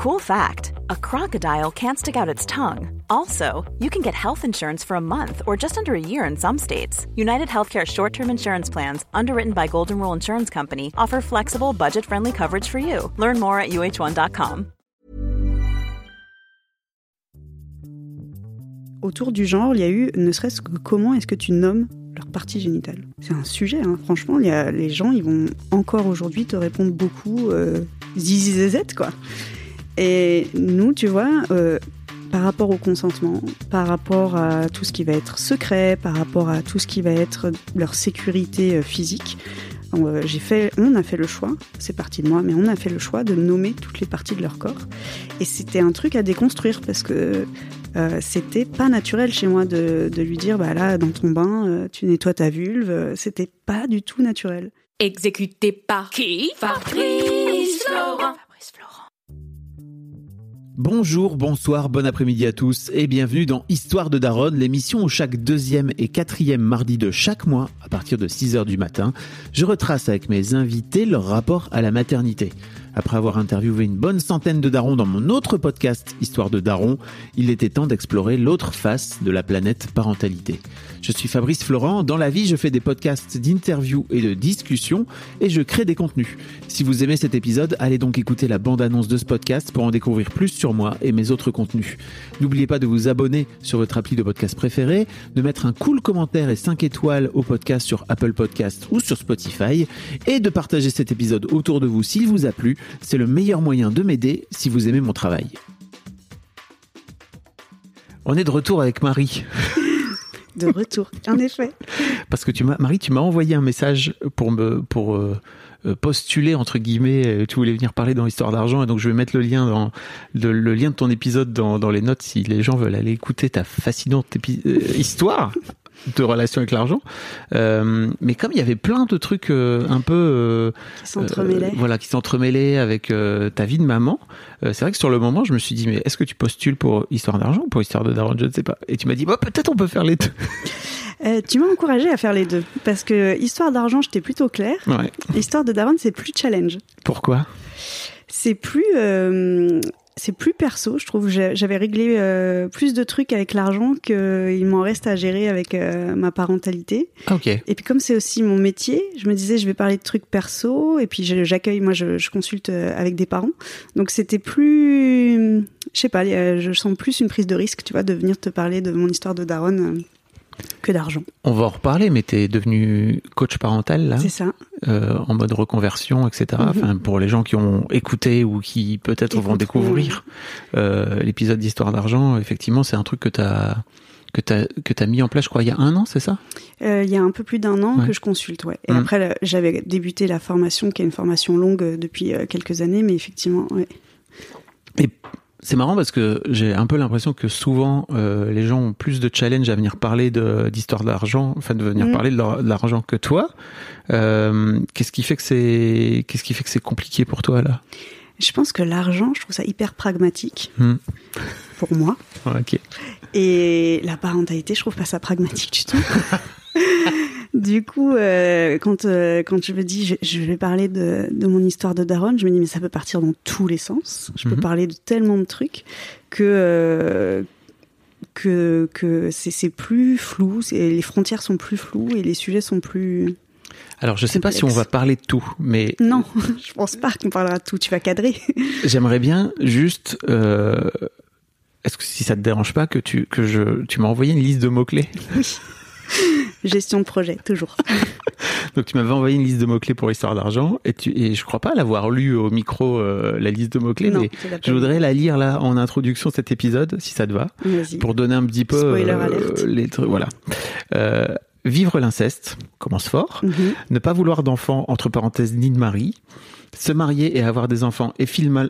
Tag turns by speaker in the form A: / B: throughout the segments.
A: Cool fact a crocodile can't stick out its tongue. Also, you can get health insurance for a month or just under a year in some states. United Healthcare short term insurance plans, underwritten by Golden Rule Insurance Company, offer flexible, budget friendly coverage for you. Learn more at uh1.com.
B: Autour du genre, il y a eu ne serait-ce que comment est-ce que tu nommes leur partie génitale? C'est un sujet, hein. franchement, il y a, les gens, ils vont encore aujourd'hui te répondre beaucoup euh, zizi zezette, quoi. Et nous, tu vois, euh, par rapport au consentement, par rapport à tout ce qui va être secret, par rapport à tout ce qui va être leur sécurité euh, physique, euh, j'ai fait, on a fait le choix, c'est parti de moi, mais on a fait le choix de nommer toutes les parties de leur corps. Et c'était un truc à déconstruire parce que euh, c'était pas naturel chez moi de, de, lui dire, bah là, dans ton bain, tu nettoies ta vulve. C'était pas du tout naturel.
C: Exécuté par qui? Fabrice Florent.
D: Bonjour, bonsoir, bon après-midi à tous et bienvenue dans Histoire de Daronne, l'émission où chaque deuxième et quatrième mardi de chaque mois, à partir de 6h du matin, je retrace avec mes invités leur rapport à la maternité. Après avoir interviewé une bonne centaine de darons dans mon autre podcast Histoire de Daron, il était temps d'explorer l'autre face de la planète parentalité. Je suis Fabrice Florent, dans la vie je fais des podcasts d'interviews et de discussions et je crée des contenus. Si vous aimez cet épisode, allez donc écouter la bande-annonce de ce podcast pour en découvrir plus sur moi et mes autres contenus. N'oubliez pas de vous abonner sur votre appli de podcast préféré, de mettre un cool commentaire et 5 étoiles au podcast sur Apple Podcast ou sur Spotify et de partager cet épisode autour de vous s'il vous a plu c'est le meilleur moyen de m'aider si vous aimez mon travail. On est de retour avec Marie.
B: De retour, en effet.
D: Parce que tu m'as, Marie, tu m'as envoyé un message pour me, pour euh, euh, postuler entre guillemets. Euh, tu voulais venir parler dans l'histoire d'argent, et donc je vais mettre le lien dans le, lien de ton épisode dans, dans, les notes si les gens veulent aller écouter ta fascinante histoire de relation avec l'argent. Euh, mais comme il y avait plein de trucs euh, un peu euh,
B: qui s'entremêlaient,
D: voilà, qui s'entremêlaient avec ta vie de maman. c'est vrai que sur le moment, je me suis dit, mais est-ce que tu postules pour histoire d'argent ou pour histoire de daron Je ne sais pas. Et tu m'as dit, bah, peut-être on peut faire les deux.
B: tu m'as encouragé à faire les deux parce que histoire d'argent, j'étais plutôt claire.
D: Ouais.
B: Histoire de daron, c'est plus challenge.
D: Pourquoi?
B: C'est plus c'est plus perso, je trouve. J'avais réglé euh, plus de trucs avec l'argent qu'il m'en reste à gérer avec euh, ma parentalité.
D: Ah, ok.
B: Et puis comme c'est aussi mon métier, je me disais je vais parler de trucs perso et puis j'accueille, moi je, je, consulte euh, avec des parents. Donc c'était plus, je sais pas, je sens plus une prise de risque, tu vois, de venir te parler de mon histoire de daronne que d'argent.
D: On va en reparler, mais tu es devenu coach parental là
B: C'est ça.
D: Euh, en mode reconversion, etc. Mhm. Enfin, pour les gens qui ont écouté ou qui peut-être vont découvrir euh, l'épisode d'Histoire d'argent, effectivement, c'est un truc que tu as que tu as, as mis en place, je crois, il y a un an, c'est ça?
B: Euh, Il y a un peu plus d'un an que je consulte, ouais. Et mhm. après, j'avais débuté la formation, qui est une formation longue depuis quelques années, mais effectivement, ouais.
D: Et c'est marrant parce que j'ai un peu l'impression que souvent euh, les gens ont plus de challenge à venir parler d'histoire d'argent, enfin de venir mm. parler de l'argent que toi. Euh, qu'est-ce qui fait que c'est qu'est-ce qui fait que c'est compliqué pour toi là?
B: Je pense que l'argent, je trouve ça hyper pragmatique mm. pour moi.
D: ok.
B: Et la parentalité, je trouve pas ça pragmatique du tout. du coup, euh, quand euh, quand je me dis je, je vais parler de, de, mon histoire de Daron, je me dis mais ça peut partir dans tous les sens. Je peux mhm. parler de tellement de trucs que euh, que que c'est plus flou, les frontières sont plus floues et les sujets sont plus
D: alors, je sais pas si on va parler de tout, mais
B: non, je pense pas qu'on parlera de tout. Tu vas cadrer.
D: J'aimerais bien juste. Euh, est-ce que si ça te dérange pas que tu que je tu m'as envoyé une liste de mots clés
B: Oui. Gestion de projet, toujours.
D: Donc tu m'avais envoyé une liste de mots-clés pour Histoire d'argent et, tu, et je crois pas l'avoir lu au micro, euh, la liste de mots-clés, mais je voudrais la lire là en introduction de cet épisode, si ça te va, pour donner un petit peu
B: euh,
D: les trucs. Voilà. Euh, vivre l'inceste, commence fort. Mhm. Ne pas vouloir d'enfants, entre parenthèses, ni de mari. Se marier et avoir des enfants et,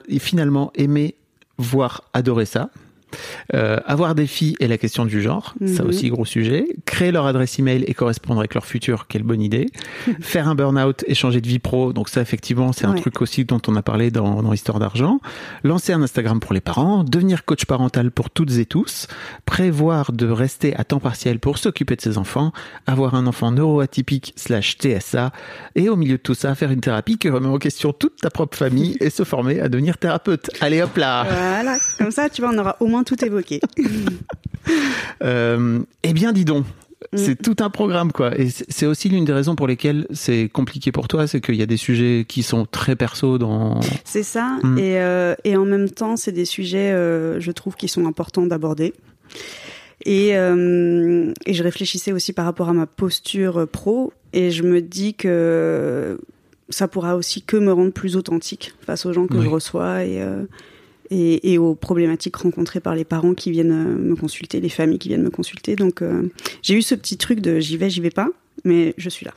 D: et finalement aimer, voire adorer ça. Euh, avoir des filles est la question du genre, ça
B: Mhm.
D: aussi gros sujet. Créer leur adresse email et correspondre avec leur futur, quelle bonne idée. Faire un burn-out et changer de vie pro, donc ça effectivement c'est un truc aussi dont on a parlé dans, dans Histoire d'argent. Lancer un Instagram pour les parents, devenir coach parental pour toutes et tous, prévoir de rester à temps partiel pour s'occuper de ses enfants, avoir un enfant neuroatypique slash TSA, et au milieu de tout ça faire une thérapie qui remet en question toute ta propre famille et se former à devenir thérapeute. Allez hop là
B: Voilà, comme ça, tu vois, on aura au moins tout évoqué.
D: Euh, eh bien, dis donc.
B: Mm.
D: C'est tout un programme, quoi. Et c'est aussi l'une des raisons pour lesquelles c'est compliqué pour toi, c'est qu'il y a des sujets qui sont très perso dans.
B: C'est ça.
D: Mm.
B: Et, euh, et en même temps, c'est des sujets, euh, je trouve, qui sont importants d'aborder. Et, euh, et je réfléchissais aussi par rapport à ma posture pro, et je me dis que ça pourra aussi que me rendre plus authentique face aux gens que
D: Oui.
B: je reçois et, et, aux problématiques rencontrées par les parents qui viennent euh, me consulter, les familles qui viennent me consulter. Donc euh, j'ai eu ce petit truc de j'y vais, j'y vais pas, mais je suis là.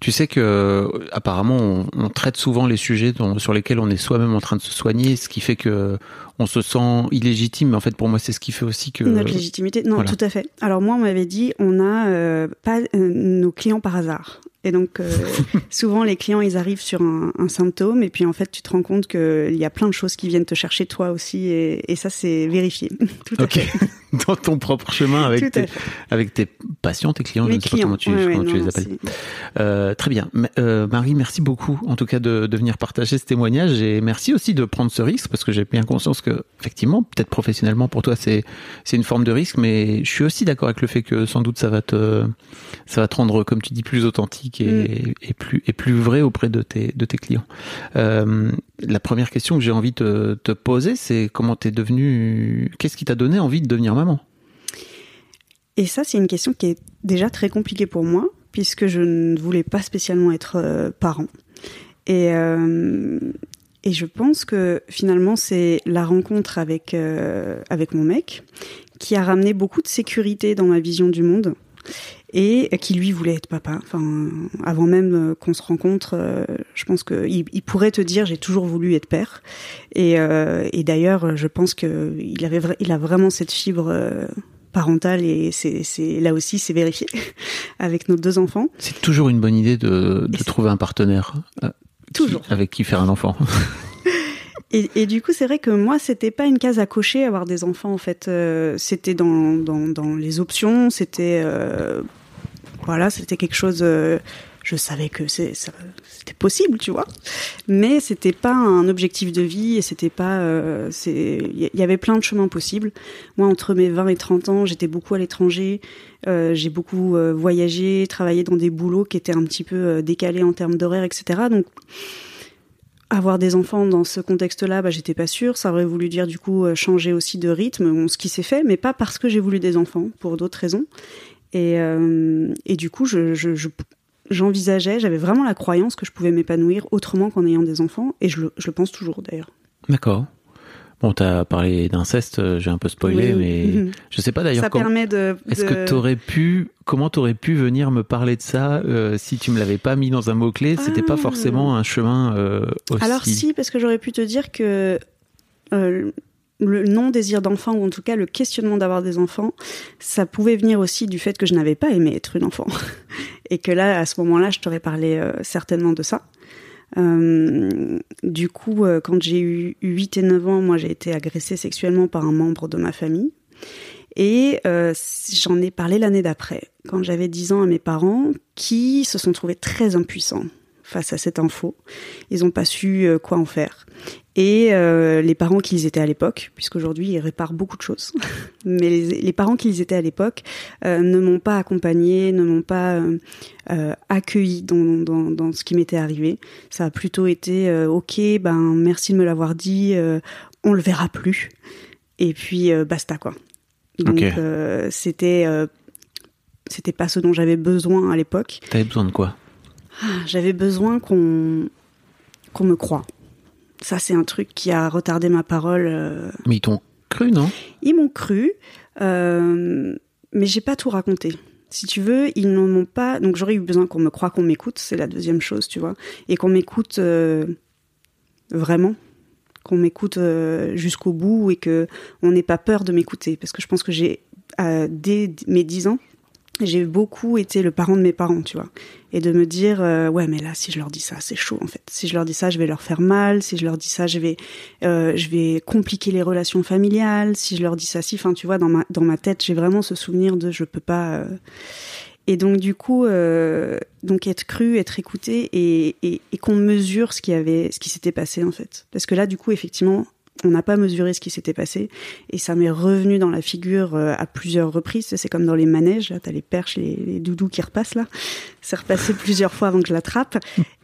D: Tu sais que apparemment on, on traite souvent les sujets dont- sur lesquels on est soi-même en train de se soigner, ce qui fait que on se sent illégitime. Mais en fait, pour moi, c'est ce qui fait aussi que.
B: Notre légitimité, non,
D: voilà.
B: tout à fait. Alors moi, on m'avait dit, on a euh, pas euh, nos clients par hasard. Et donc, euh, souvent, les clients, ils arrivent sur un, un symptôme, et puis en fait, tu te rends compte qu'il y a plein de choses qui viennent te chercher toi aussi, et, et ça, c'est vérifié. Tout à
D: Ok.
B: fait.
D: Dans ton propre chemin avec tes, avec tes patients, tes clients, je ne sais
B: clients.
D: pas comment tu,
B: Ouais, ouais,
D: comment tu
B: non,
D: les appelles. Euh, très bien. Euh, Marie, merci beaucoup en tout cas de, de venir partager ce témoignage et merci aussi de prendre ce risque parce que j'ai bien conscience que effectivement, peut-être professionnellement pour toi c'est c'est une forme de risque, mais je suis aussi d'accord avec le fait que sans doute ça va te ça va te rendre comme tu dis plus authentique et,
B: Mm.
D: et plus et plus vrai auprès de tes de tes clients. Euh, la première question que j'ai envie de te, poser, c'est comment t'es devenu, qu'est-ce qui t'a donné envie de devenir maman?
B: Et ça, c'est une question qui est déjà très compliquée pour moi, puisque je ne voulais pas spécialement être euh, parent. Et, euh, et je pense que finalement, c'est la rencontre avec, euh, avec mon mec qui a ramené beaucoup de sécurité dans ma vision du monde et qui lui voulait être papa. Enfin, avant même euh, qu'on se rencontre, euh, je pense qu'il il pourrait te dire j'ai toujours voulu être père. Et, euh, et d'ailleurs, je pense que il avait, il a vraiment cette fibre euh, parentale et c'est, là aussi c'est vérifié avec nos deux enfants.
D: C'est toujours une bonne idée de, trouver un partenaire. qui-
B: Toujours.
D: avec qui faire un enfant.
B: Et, et du coup, c'est vrai que moi, c'était pas une case à cocher avoir des enfants. En fait, Euh, c'était dans, dans, dans les options. C'était euh, voilà, c'était quelque chose. euh, je savais que c'était possible, tu vois. Mais c'était pas un objectif de vie et c'était pas. euh, il y avait plein de chemins possibles. Moi, entre mes 20 et 30 ans, j'étais beaucoup à l'étranger. Euh, j'ai beaucoup euh, voyagé, travaillé dans des boulots qui étaient un petit peu euh, décalés en termes d'horaire, etc. Donc avoir des enfants dans ce contexte-là, bah, j'étais pas sûre. Ça aurait voulu dire du coup euh, changer aussi de rythme, ce qui s'est fait, mais pas parce que j'ai voulu des enfants, pour d'autres raisons. Et, euh, et du coup, je, je, je- j'envisageais, j'avais vraiment la croyance que je pouvais m'épanouir autrement qu'en ayant des enfants, et je le, je le pense toujours d'ailleurs.
D: D'accord. Bon, t'as parlé d'inceste, euh, j'ai un peu spoilé,
B: Oui.
D: mais
B: Mhm.
D: je sais pas d'ailleurs
B: Ça
D: comment.
B: permet de.
D: Est-ce
B: de-
D: que t'aurais pu, comment t'aurais pu venir me parler de ça euh, si tu me l'avais pas mis dans un mot clé C'était pas
B: Ah.
D: forcément un chemin euh, aussi.
B: Alors si, parce que j'aurais pu te dire que euh, le non-désir d'enfant, ou en tout cas le questionnement d'avoir des enfants, ça pouvait venir aussi du fait que je n'avais pas aimé être une enfant. Et que là, à ce moment-là, je t'aurais parlé euh, certainement de ça. Euh, du coup, euh, quand j'ai eu 8 et 9 ans, moi j'ai été agressée sexuellement par un membre de ma famille. Et j'en ai parlé l'année d'après, quand j'avais 10 ans à mes parents, qui se sont trouvés très impuissants face à cette info. Ils n'ont pas su quoi en faire. Et euh, les parents qu'ils étaient à l'époque, puisqu'aujourd'hui ils réparent beaucoup de choses, mais les, les parents qu'ils étaient à l'époque euh, ne m'ont pas accompagné, ne m'ont pas euh, euh, accueilli dans, dans, dans ce qui m'était arrivé. Ça a plutôt été ok, ben merci de me l'avoir dit, on le verra plus, et puis basta quoi. Donc
D: Ok.
B: euh, c'était c'était pas ce dont j'avais besoin à l'époque.
D: T'avais besoin de quoi?
B: J'avais besoin qu'on qu'on me croie. Ça, c'est un truc qui a retardé ma parole. euh.
D: Mais ils t'ont cru, non?
B: Ils m'ont cru, euh, mais j'ai pas tout raconté. Si tu veux, ils ne m'ont pas. Donc, j'aurais eu besoin qu'on me croie, qu'on m'écoute. C'est la deuxième chose, tu vois, et qu'on m'écoute euh, vraiment, qu'on m'écoute euh, jusqu'au bout et que on n'ait pas peur de m'écouter. Parce que je pense que j'ai, dès mes 10 ans, j'ai beaucoup été le parent de mes parents, tu vois. Et de me dire, euh, ouais, mais là, si je leur dis ça, c'est chaud, en fait. Si je leur dis ça, je vais leur faire mal. Si je leur dis ça, je vais, euh, je vais compliquer les relations familiales. Si je leur dis ça, si, enfin, tu vois, dans ma, dans ma tête, j'ai vraiment ce souvenir de je peux pas. Euh. Et donc, du coup, donc être cru, être écouté et, et, et qu'on mesure ce qui avait, ce qui s'était passé, en fait. Parce que là, du coup, effectivement, on n'a pas mesuré ce qui s'était passé et ça m'est revenu dans la figure euh, à plusieurs reprises. C'est comme dans les manèges, t'as les perches, les, les, doudous qui repassent là. C'est repassé plusieurs fois avant que je l'attrape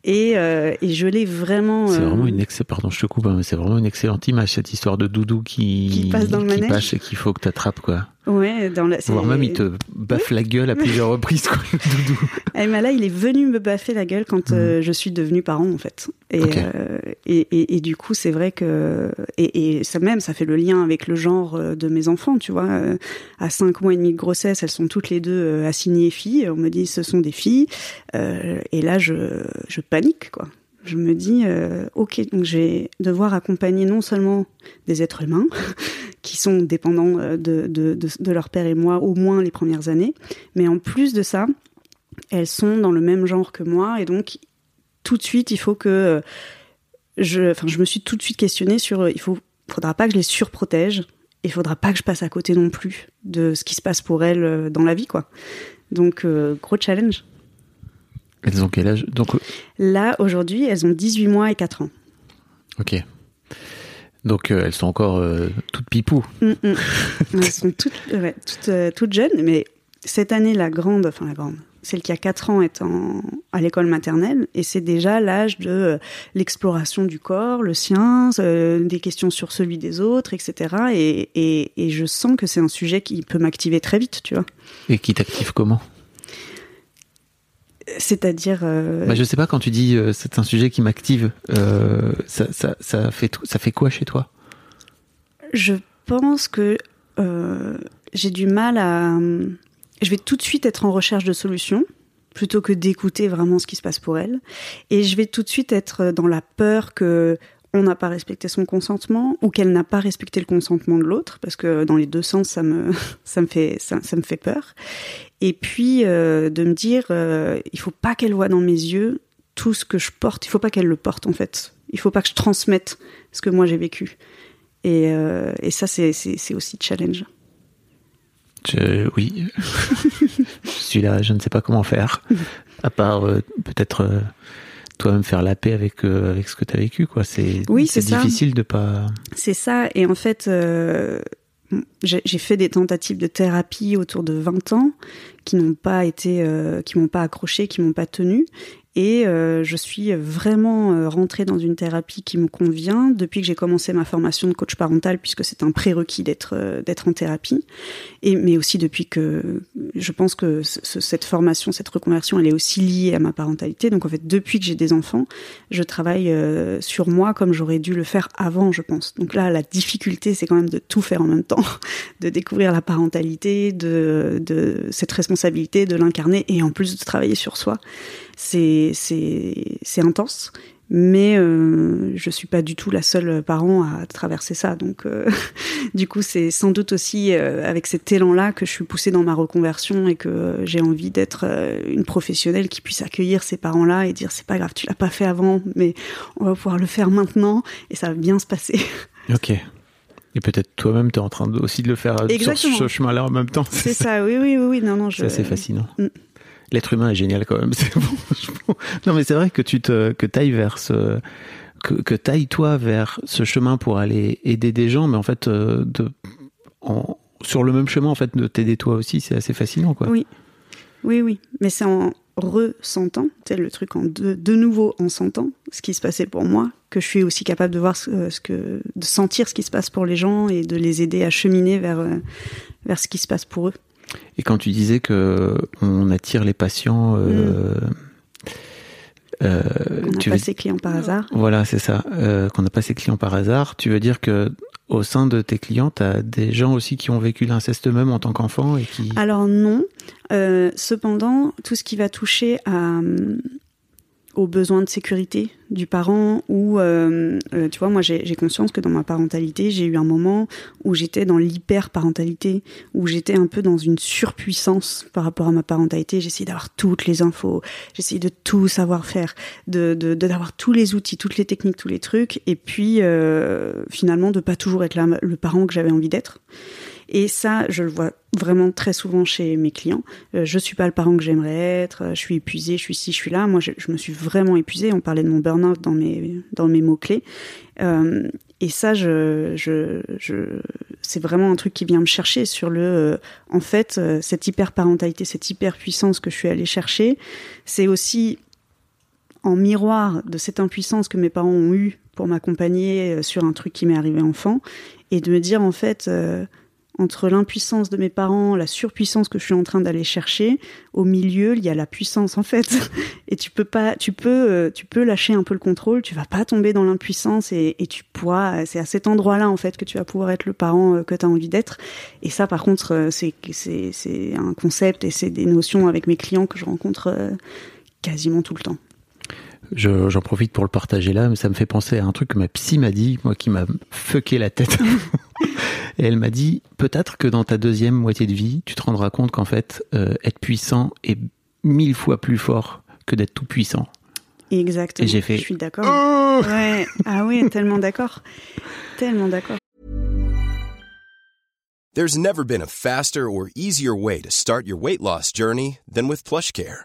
B: et, euh, et je l'ai vraiment.
D: C'est
B: euh,
D: vraiment une excellente. Pardon, je te coupe, hein, mais c'est vraiment une excellente image cette histoire de doudou qui
B: Qui passe dans le
D: qui
B: manège.
D: passe et qu'il faut que t'attrapes quoi.
B: Ouais, dans la.
D: Voire même il te baffe la gueule à plusieurs reprises quoi, le doudou.
B: Eh ben là, il est venu me baffer la gueule quand euh, je suis devenue parent, en fait. Et, et, et, et du coup, c'est vrai que et, et ça même, ça fait le lien avec le genre de mes enfants, tu vois. À cinq mois et demi de grossesse, elles sont toutes les deux assignées filles. On me dit ce sont des filles. Euh, et là, je, je Je me dis, euh, ok, donc je vais devoir accompagner non seulement des êtres humains qui sont dépendants euh, de, de, de, leur père et moi au moins les premières années, mais en plus de ça, elles sont dans le même genre que moi et donc tout de suite il faut que euh, je enfin je me suis tout de suite questionnée sur il faut faudra pas que je les surprotège il faudra pas que je passe à côté non plus de ce qui se passe pour elles dans la vie quoi. Donc gros challenge.
D: Elles ont quel âge? Donc euh,
B: Là aujourd'hui, elles ont 18 mois et 4 ans.
D: ok. Donc euh, elles sont encore euh, toutes pipou.
B: Mm, mm. Elles sont toutes, ouais, toutes, euh, toutes jeunes, mais cette année, la grande, enfin la grande, celle qui a 4 ans est en, à l'école maternelle, et c'est déjà l'âge de l'exploration du corps, le sien, des questions sur celui des autres, etc. Et, et, et je sens que c'est un sujet qui peut m'activer très vite, tu vois.
D: Et qui t'active comment?
B: C'est-à-dire... euh,
D: bah, Je sais pas, quand tu dis euh, c'est un sujet qui m'active, euh, ça, ça, ça, fait ça fait quoi chez toi?
B: Je pense que euh, j'ai du mal à. Je vais tout de suite être en recherche de solutions plutôt que d'écouter vraiment ce qui se passe pour elle. Et je vais tout de suite être dans la peur que on n'a pas respecté son consentement ou qu'elle n'a pas respecté le consentement de l'autre parce que dans les deux sens ça me ça me fait ça, ça me fait peur et puis euh, de me dire euh, il faut pas qu'elle voit dans mes yeux tout ce que je porte il faut pas qu'elle le porte en fait il faut pas que je transmette ce que moi j'ai vécu et, euh, et ça, c'est, aussi challenge.
D: Je- Oui. je suis là, je ne sais pas comment faire. À part euh, peut-être toi-même faire la paix avec, euh, avec ce que tu as vécu. quoi. C'est
B: Oui,
D: c'est difficile de pas.
B: C'est ça. Et en fait, euh, j'ai, fait des tentatives de thérapie autour de 20 ans qui n'ont pas été, euh, qui m'ont pas accroché, qui m'ont pas tenu. Et euh, je suis vraiment euh, rentrée dans une thérapie qui me convient depuis que j'ai commencé ma formation de coach parental, puisque c'est un prérequis d'être euh, d'être en thérapie. Et mais aussi depuis que je pense que ce- ce- cette formation, cette reconversion, elle est aussi liée à ma parentalité. Donc en fait, depuis que j'ai des enfants, je travaille sur moi comme j'aurais dû le faire avant, je pense. Donc là, la difficulté, c'est quand même de tout faire en même temps, de découvrir la parentalité, de cette responsabilité, de l'incarner et en plus de travailler sur soi. C'est intense. Mais euh, je suis pas du tout la seule parent à traverser ça, donc euh, du coup c'est sans doute aussi euh, avec cet élan-là que je suis poussée dans ma reconversion et que euh, j'ai envie d'être une professionnelle qui puisse accueillir ces parents-là et dire c'est pas grave, tu l'as pas fait avant, mais on va pouvoir le faire maintenant et ça va bien se passer.
D: Ok. Et peut-être toi-même, tu es en train de- aussi de le faire euh, sur
B: Exactement.
D: ce chemin-là en même temps.
B: C'est ça, oui, oui, oui, oui, non, non, je.
D: C'est assez fascinant.
B: Mm.
D: L'être humain est génial quand même. C'est bon. Non, mais c'est vrai que tu te, que t'ailles vers ce, que, que t'ailles toi vers ce chemin pour aller aider des gens, mais en fait, euh, sur le même chemin, en fait, de t'aider toi aussi, c'est assez fascinant, quoi.
B: Oui. Oui, oui, mais c'est en ressentant, sais, le truc en de, nouveau en sentant ce qui se passait pour moi, que je suis aussi capable de voir ce, ce que, de sentir ce qui se passe pour les gens et de les aider à cheminer vers, euh, vers ce qui se passe pour eux.
D: Et quand tu disais que on attire les patients, euh, euh,
B: On n'a pas ces clients par hasard.
D: Voilà, c'est ça. Euh, qu'on n'a pas ces clients par hasard. Tu veux dire que au sein de tes clients, tu as des gens aussi qui ont vécu l'inceste eux-mêmes en tant qu'enfants et qui.
B: Alors non. Euh, cependant, tout ce qui va toucher à, aux besoins de sécurité du parent ou euh, euh, tu vois moi j'ai conscience que dans ma parentalité j'ai eu un moment où j'étais dans l'hyper parentalité où j'étais un peu dans une surpuissance par rapport à ma parentalité. J'essayais d'avoir toutes les infos. J'essayais de tout savoir faire de d'avoir tous les outils toutes les techniques tous les trucs. Et puis euh, finalement de pas toujours être le parent que j'avais envie d'être et ça, je le vois vraiment très souvent chez mes clients. Euh, je suis pas le parent que j'aimerais être. Euh, je suis épuisée, je suis ci, je suis là. Moi, je, me suis vraiment épuisée. On parlait de mon burn-out dans mes dans mes mots clés. Euh, et ça, c'est vraiment un truc qui vient me chercher sur le. Euh, en fait, cette hyper parentalité, cette hyper puissance que je suis allée chercher, c'est aussi en miroir de cette impuissance que mes parents ont eue pour m'accompagner sur un truc qui m'est arrivé enfant, et de me dire en fait entre l'impuissance de mes parents, la surpuissance que je suis en train d'aller chercher, au milieu, il y a la puissance en fait. Et tu peux pas, tu peux, euh, tu peux lâcher un peu le contrôle. Tu vas pas tomber dans l'impuissance et, tu pourras. C'est à cet endroit-là en fait que tu vas pouvoir être le parent euh, que tu as envie d'être. Et ça, par contre, euh, c'est c'est c'est un concept et c'est des notions avec mes clients que je rencontre quasiment tout le temps.
D: J'en profite pour le partager là, mais ça me fait penser à un truc que ma psy m'a dit, moi qui m'a fucké la tête. Et elle m'a dit, peut-être que dans ta deuxième moitié de vie, tu te rendras compte qu'en fait, euh, être puissant est mille fois plus fort que d'être tout puissant.
B: Exactement.
D: Et j'ai fait.
B: Je suis d'accord. Oh ouais. Ah oui, tellement d'accord. Tellement d'accord.
E: There's never been a faster or easier way to start your weight loss journey than with PlushCare.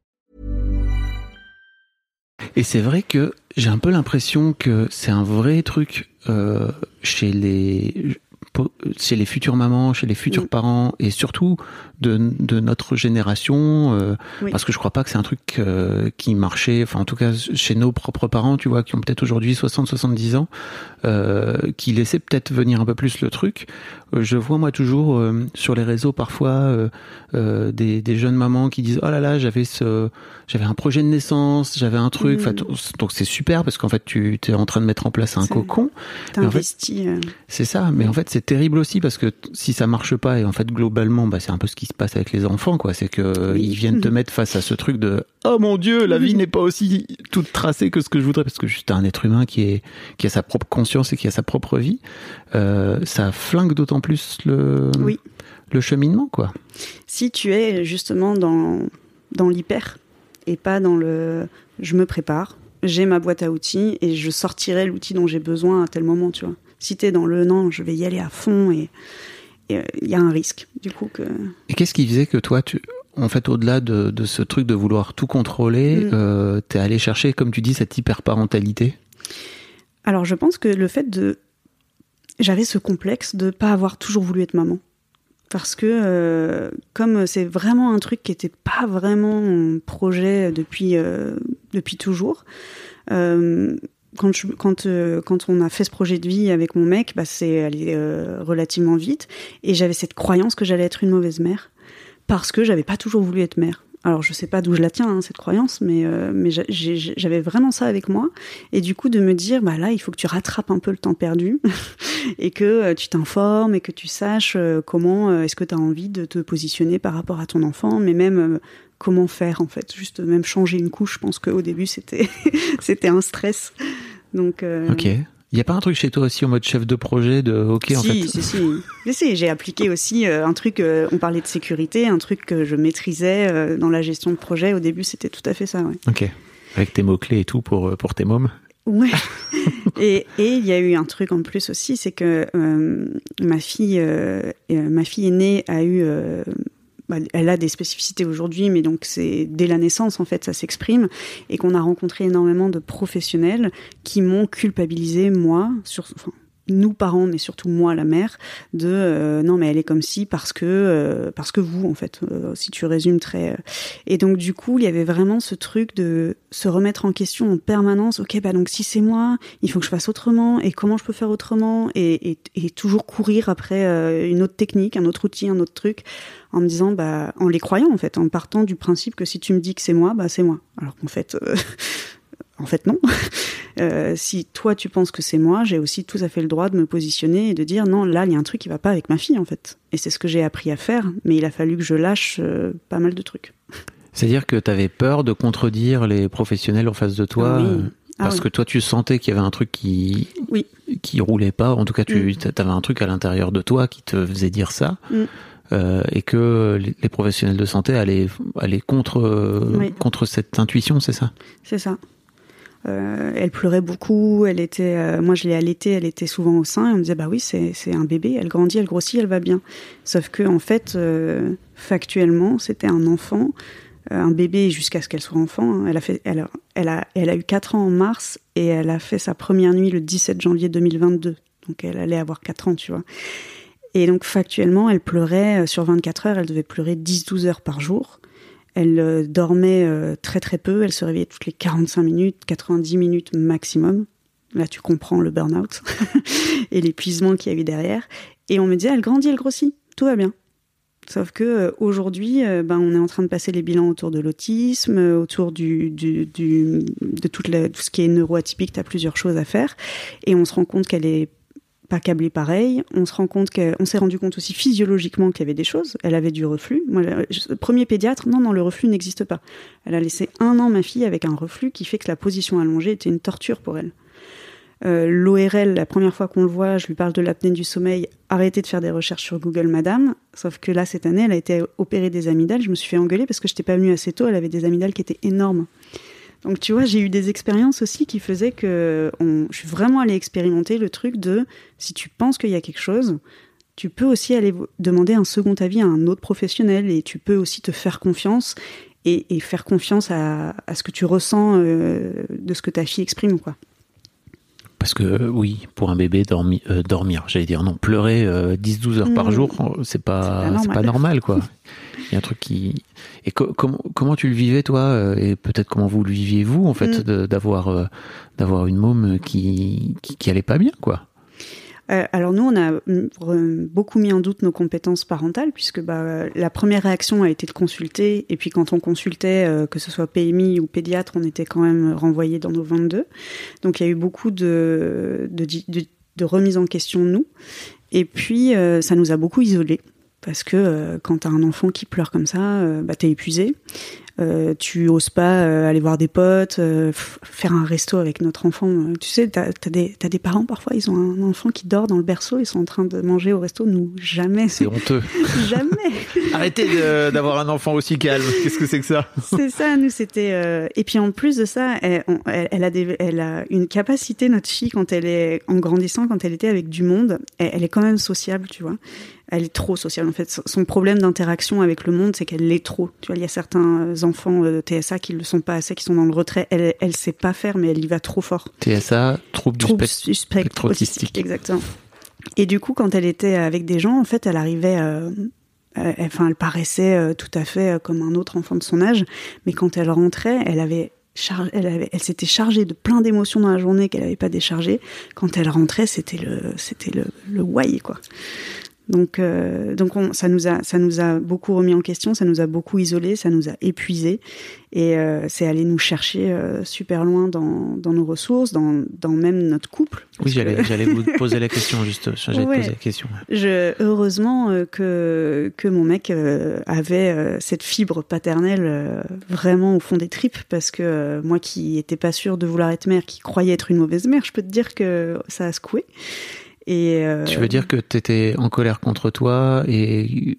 D: Et c'est vrai que j'ai un peu l'impression que c'est un vrai truc euh, chez les chez les futures mamans, chez les futurs parents et surtout de, de notre génération, euh, parce que je crois pas que c'est un truc euh, qui marchait, enfin en tout cas chez nos propres parents, tu vois, qui ont peut-être aujourd'hui 60-70 ans, euh, qui laissaient peut-être venir un peu plus le truc. Je vois moi toujours sur les réseaux parfois des, des, jeunes mamans qui disent oh là là j'avais ce j'avais un projet de naissance, j'avais un truc, mmh. donc c'est super parce qu'en fait tu es en train de mettre en place un cocon.
B: En
D: fait, c'est ça, mais en fait c'est terrible aussi parce que si ça marche pas et en fait globalement bah c'est un peu ce qui se passe avec les enfants quoi, c'est que ils viennent te mettre face à ce truc de oh mon dieu la vie n'est pas aussi toute tracée que ce que je voudrais parce que juste un être humain qui est qui a sa propre conscience et qui a sa propre vie, euh, ça flingue d'autant plus le le cheminement quoi.
B: Si tu es justement dans dans l'hyper et pas dans le je me prépare, j'ai ma boîte à outils et je sortirai l'outil dont j'ai besoin à tel moment, tu vois. Si t'es dans le non, je vais y aller à fond et il euh, y a un risque du coup que.
D: Et qu'est-ce qui faisait que toi, tu, en fait, au-delà de, de, ce truc de vouloir tout contrôler, mm. euh, t'es allé chercher, comme tu dis, cette hyper-parentalité?
B: Alors, je pense que le fait de. J'avais ce complexe de pas avoir toujours voulu être maman. Parce que, euh, comme c'est vraiment un truc qui n'était pas vraiment un projet depuis, euh, depuis toujours, quand, je, quand, euh, quand on a fait ce projet de vie avec mon mec, bah, c'est allé euh, relativement vite. Et j'avais cette croyance que j'allais être une mauvaise mère parce que j'avais pas toujours voulu être mère. Alors je sais pas d'où je la tiens hein, cette croyance, mais euh, mais j'avais vraiment ça avec moi. Et du coup de me dire bah là il faut que tu rattrapes un peu le temps perdu et que tu t'informes et que tu saches comment est-ce que tu as envie de te positionner par rapport à ton enfant, mais même comment faire en fait. Juste même changer une couche, je pense qu'au début c'était c'était un stress. Donc. Euh,
D: ok. Il n'y a pas un truc chez toi aussi en mode chef de projet de OK
B: si,
D: en fait?
B: Si, si, si. J'ai appliqué aussi euh, un truc, euh, on parlait de sécurité, un truc que je maîtrisais dans la gestion de projet. Au début, c'était tout à fait ça. Ouais.
D: Ok. Avec tes mots-clés et tout pour, pour tes mômes
B: Ouais. et il y a eu un truc en plus aussi, c'est que euh, ma fille, euh, ma fille aînée a eu, euh, elle a des spécificités aujourd'hui, mais donc c'est dès la naissance en fait, ça s'exprime, et qu'on a rencontré énormément de professionnels qui m'ont culpabilisé moi sur, enfin, nous parents, mais surtout moi la mère, de euh, non mais elle est comme si parce que euh, parce que vous en fait, euh, si tu résumes très. Et donc du coup il y avait vraiment ce truc de se remettre en question en permanence. Ok bah donc si c'est moi, il faut que je fasse autrement et comment je peux faire autrement? Et, et, et toujours courir après une autre technique, un autre outil, un autre truc, en me disant bah en les croyant en fait, en partant du principe que si tu me dis que c'est moi, bah c'est moi. Alors qu'en fait en fait non. Euh, si toi tu penses que c'est moi, j'ai aussi tout à fait le droit de me positionner et de dire non, là il y a un truc qui va pas avec ma fille en fait. Et c'est ce que j'ai appris à faire, mais il a fallu que je lâche euh, pas mal de trucs.
D: C'est-à-dire que tu avais peur de contredire les professionnels en face de toi
B: oui.
D: euh,
B: Ah
D: parce
B: oui.
D: que toi tu sentais qu'il y avait un truc qui
B: Oui.
D: qui roulait pas, en tout cas tu
B: Mm.
D: avais un truc à l'intérieur de toi qui te faisait dire ça.
B: Mm.
D: euh, et que les, professionnels de santé allaient, allaient contre,
B: Oui.
D: contre cette intuition, c'est ça?
B: C'est ça. Euh, elle pleurait beaucoup, elle était, euh, moi je l'ai allaitée, elle était souvent au sein, et on me disait bah oui c'est un bébé, elle grandit, elle grossit, elle va bien. Sauf que en fait, euh, factuellement, c'était un enfant, un bébé jusqu'à ce qu'elle soit enfant. hein. Elle a fait, elle a, elle a, eu 4 ans en mars et elle a fait sa première nuit le 17 janvier 2022. Donc elle allait avoir 4 ans, tu vois. Et donc factuellement, elle pleurait sur 24 heures, elle devait pleurer 10-12 heures par jour. Elle euh, dormait euh, très très peu, elle se réveillait toutes les 45 minutes, 90 minutes maximum. Là, tu comprends le burn-out et l'épuisement qu'il y a eu derrière. Et on me disait, elle grandit, elle grossit, tout va bien. Sauf que euh, aujourd'hui, ben, on est en train de passer les bilans autour de l'autisme, autour de tout ce qui est neuroatypique. Tu as plusieurs choses à faire, et on se rend compte qu'elle est pas câblée pareil. On se rend compte qu'on s'est rendu compte aussi physiologiquement qu'il y avait des choses. Elle avait du reflux. Premier pédiatre, non, non, le reflux n'existe pas. Elle a laissé un an ma fille avec un reflux qui fait que la position allongée était une torture pour elle. Euh, L'ORL, la première fois qu'on le voit, je lui parle de l'apnée du sommeil. Arrêtez de faire des recherches sur Google, madame. Sauf que là, cette année, elle a été opérée des amygdales. Je me suis fait engueuler parce que je n'étais pas venue assez tôt. Elle avait des amygdales qui étaient énormes. Donc, tu vois, j'ai eu des expériences aussi qui faisaient que je suis vraiment allée expérimenter le truc de si tu penses qu'il y a quelque chose, tu peux aussi aller demander un second avis à un autre professionnel et tu peux aussi te faire confiance et, faire confiance à, ce que tu ressens euh, de ce que ta fille exprime, quoi.
D: Parce que oui, pour un bébé, dormi- euh, dormir, j'allais dire non, pleurer euh, 10-12 heures par
B: Mm.
D: jour, euh, c'est pas,
B: C'est pas normal.
D: pas normal, quoi. Il y a un truc qui. Et co- comment, comment tu le vivais, toi, euh, et peut-être comment vous le viviez, vous, en fait,
B: Mm.
D: de- d'avoir euh, d'avoir une môme qui, qui, qui allait pas bien, quoi?
B: Euh, alors nous, on a mm, beaucoup mis en doute nos compétences parentales, puisque bah, la première réaction a été de consulter, et puis quand on consultait, euh, que ce soit PMI ou pédiatre, on était quand même renvoyé dans nos 22. Donc il y a eu beaucoup de, de, remise en question nous, et puis euh, ça nous a beaucoup isolés. Parce que euh, quand t'as un enfant qui pleure comme ça, euh, bah, t'es épuisé. Euh, tu oses pas euh, aller voir des potes, euh, faire un resto avec notre enfant. Tu sais, t'as as des, parents parfois, ils ont un enfant qui dort dans le berceau, ils sont en train de manger au resto. Nous, jamais.
D: C'est honteux.
B: jamais.
D: Arrêtez d'avoir un enfant aussi calme. Qu'est-ce que c'est que ça?
B: C'est ça, nous, c'était. euh, Et puis en plus de ça, elle, on- elle- elle a des, elle a une capacité, notre fille, quand elle est en grandissant, quand elle était avec du monde, elle, elle est quand même sociable, tu vois. Elle est trop sociable. En fait, son- problème d'interaction avec le monde, c'est qu'elle l'est trop. Tu vois, il y a certains enfants euh, de TSA qui le sont pas assez, qui sont dans le retrait. Elle, elle sait pas faire, mais elle y va trop fort.
D: TSA, trouble du
B: Trouble du spectre
D: spectre autistique.
B: autistique, exactement. Et du coup, quand elle était avec des gens, en fait, elle arrivait, euh, euh, enfin, elle paraissait euh, tout à fait euh, comme un autre enfant de son âge, mais quand elle rentrait, elle avait elle, avait, elle s'était chargée de plein d'émotions dans la journée qu'elle n'avait pas déchargées. Quand elle rentrait, c'était le, c'était le, le why, quoi. Donc, euh, donc on, ça nous a, ça nous a beaucoup remis en question, ça nous a beaucoup isolés, ça nous a épuisés, et euh, c'est aller nous chercher euh, super loin dans, dans nos ressources, dans, dans même notre couple.
D: Oui,
B: que-
D: j'allais vous poser la question, juste. J'allais
B: Ouais.
D: poser la question.
B: Je, heureusement que, que mon mec avait cette fibre paternelle vraiment au fond des tripes, parce que moi qui étais pas sûre de vouloir être mère, qui croyais être une mauvaise mère, je peux te dire que ça a secoué. Et, euh,
D: Tu veux dire que tu étais en colère contre toi et,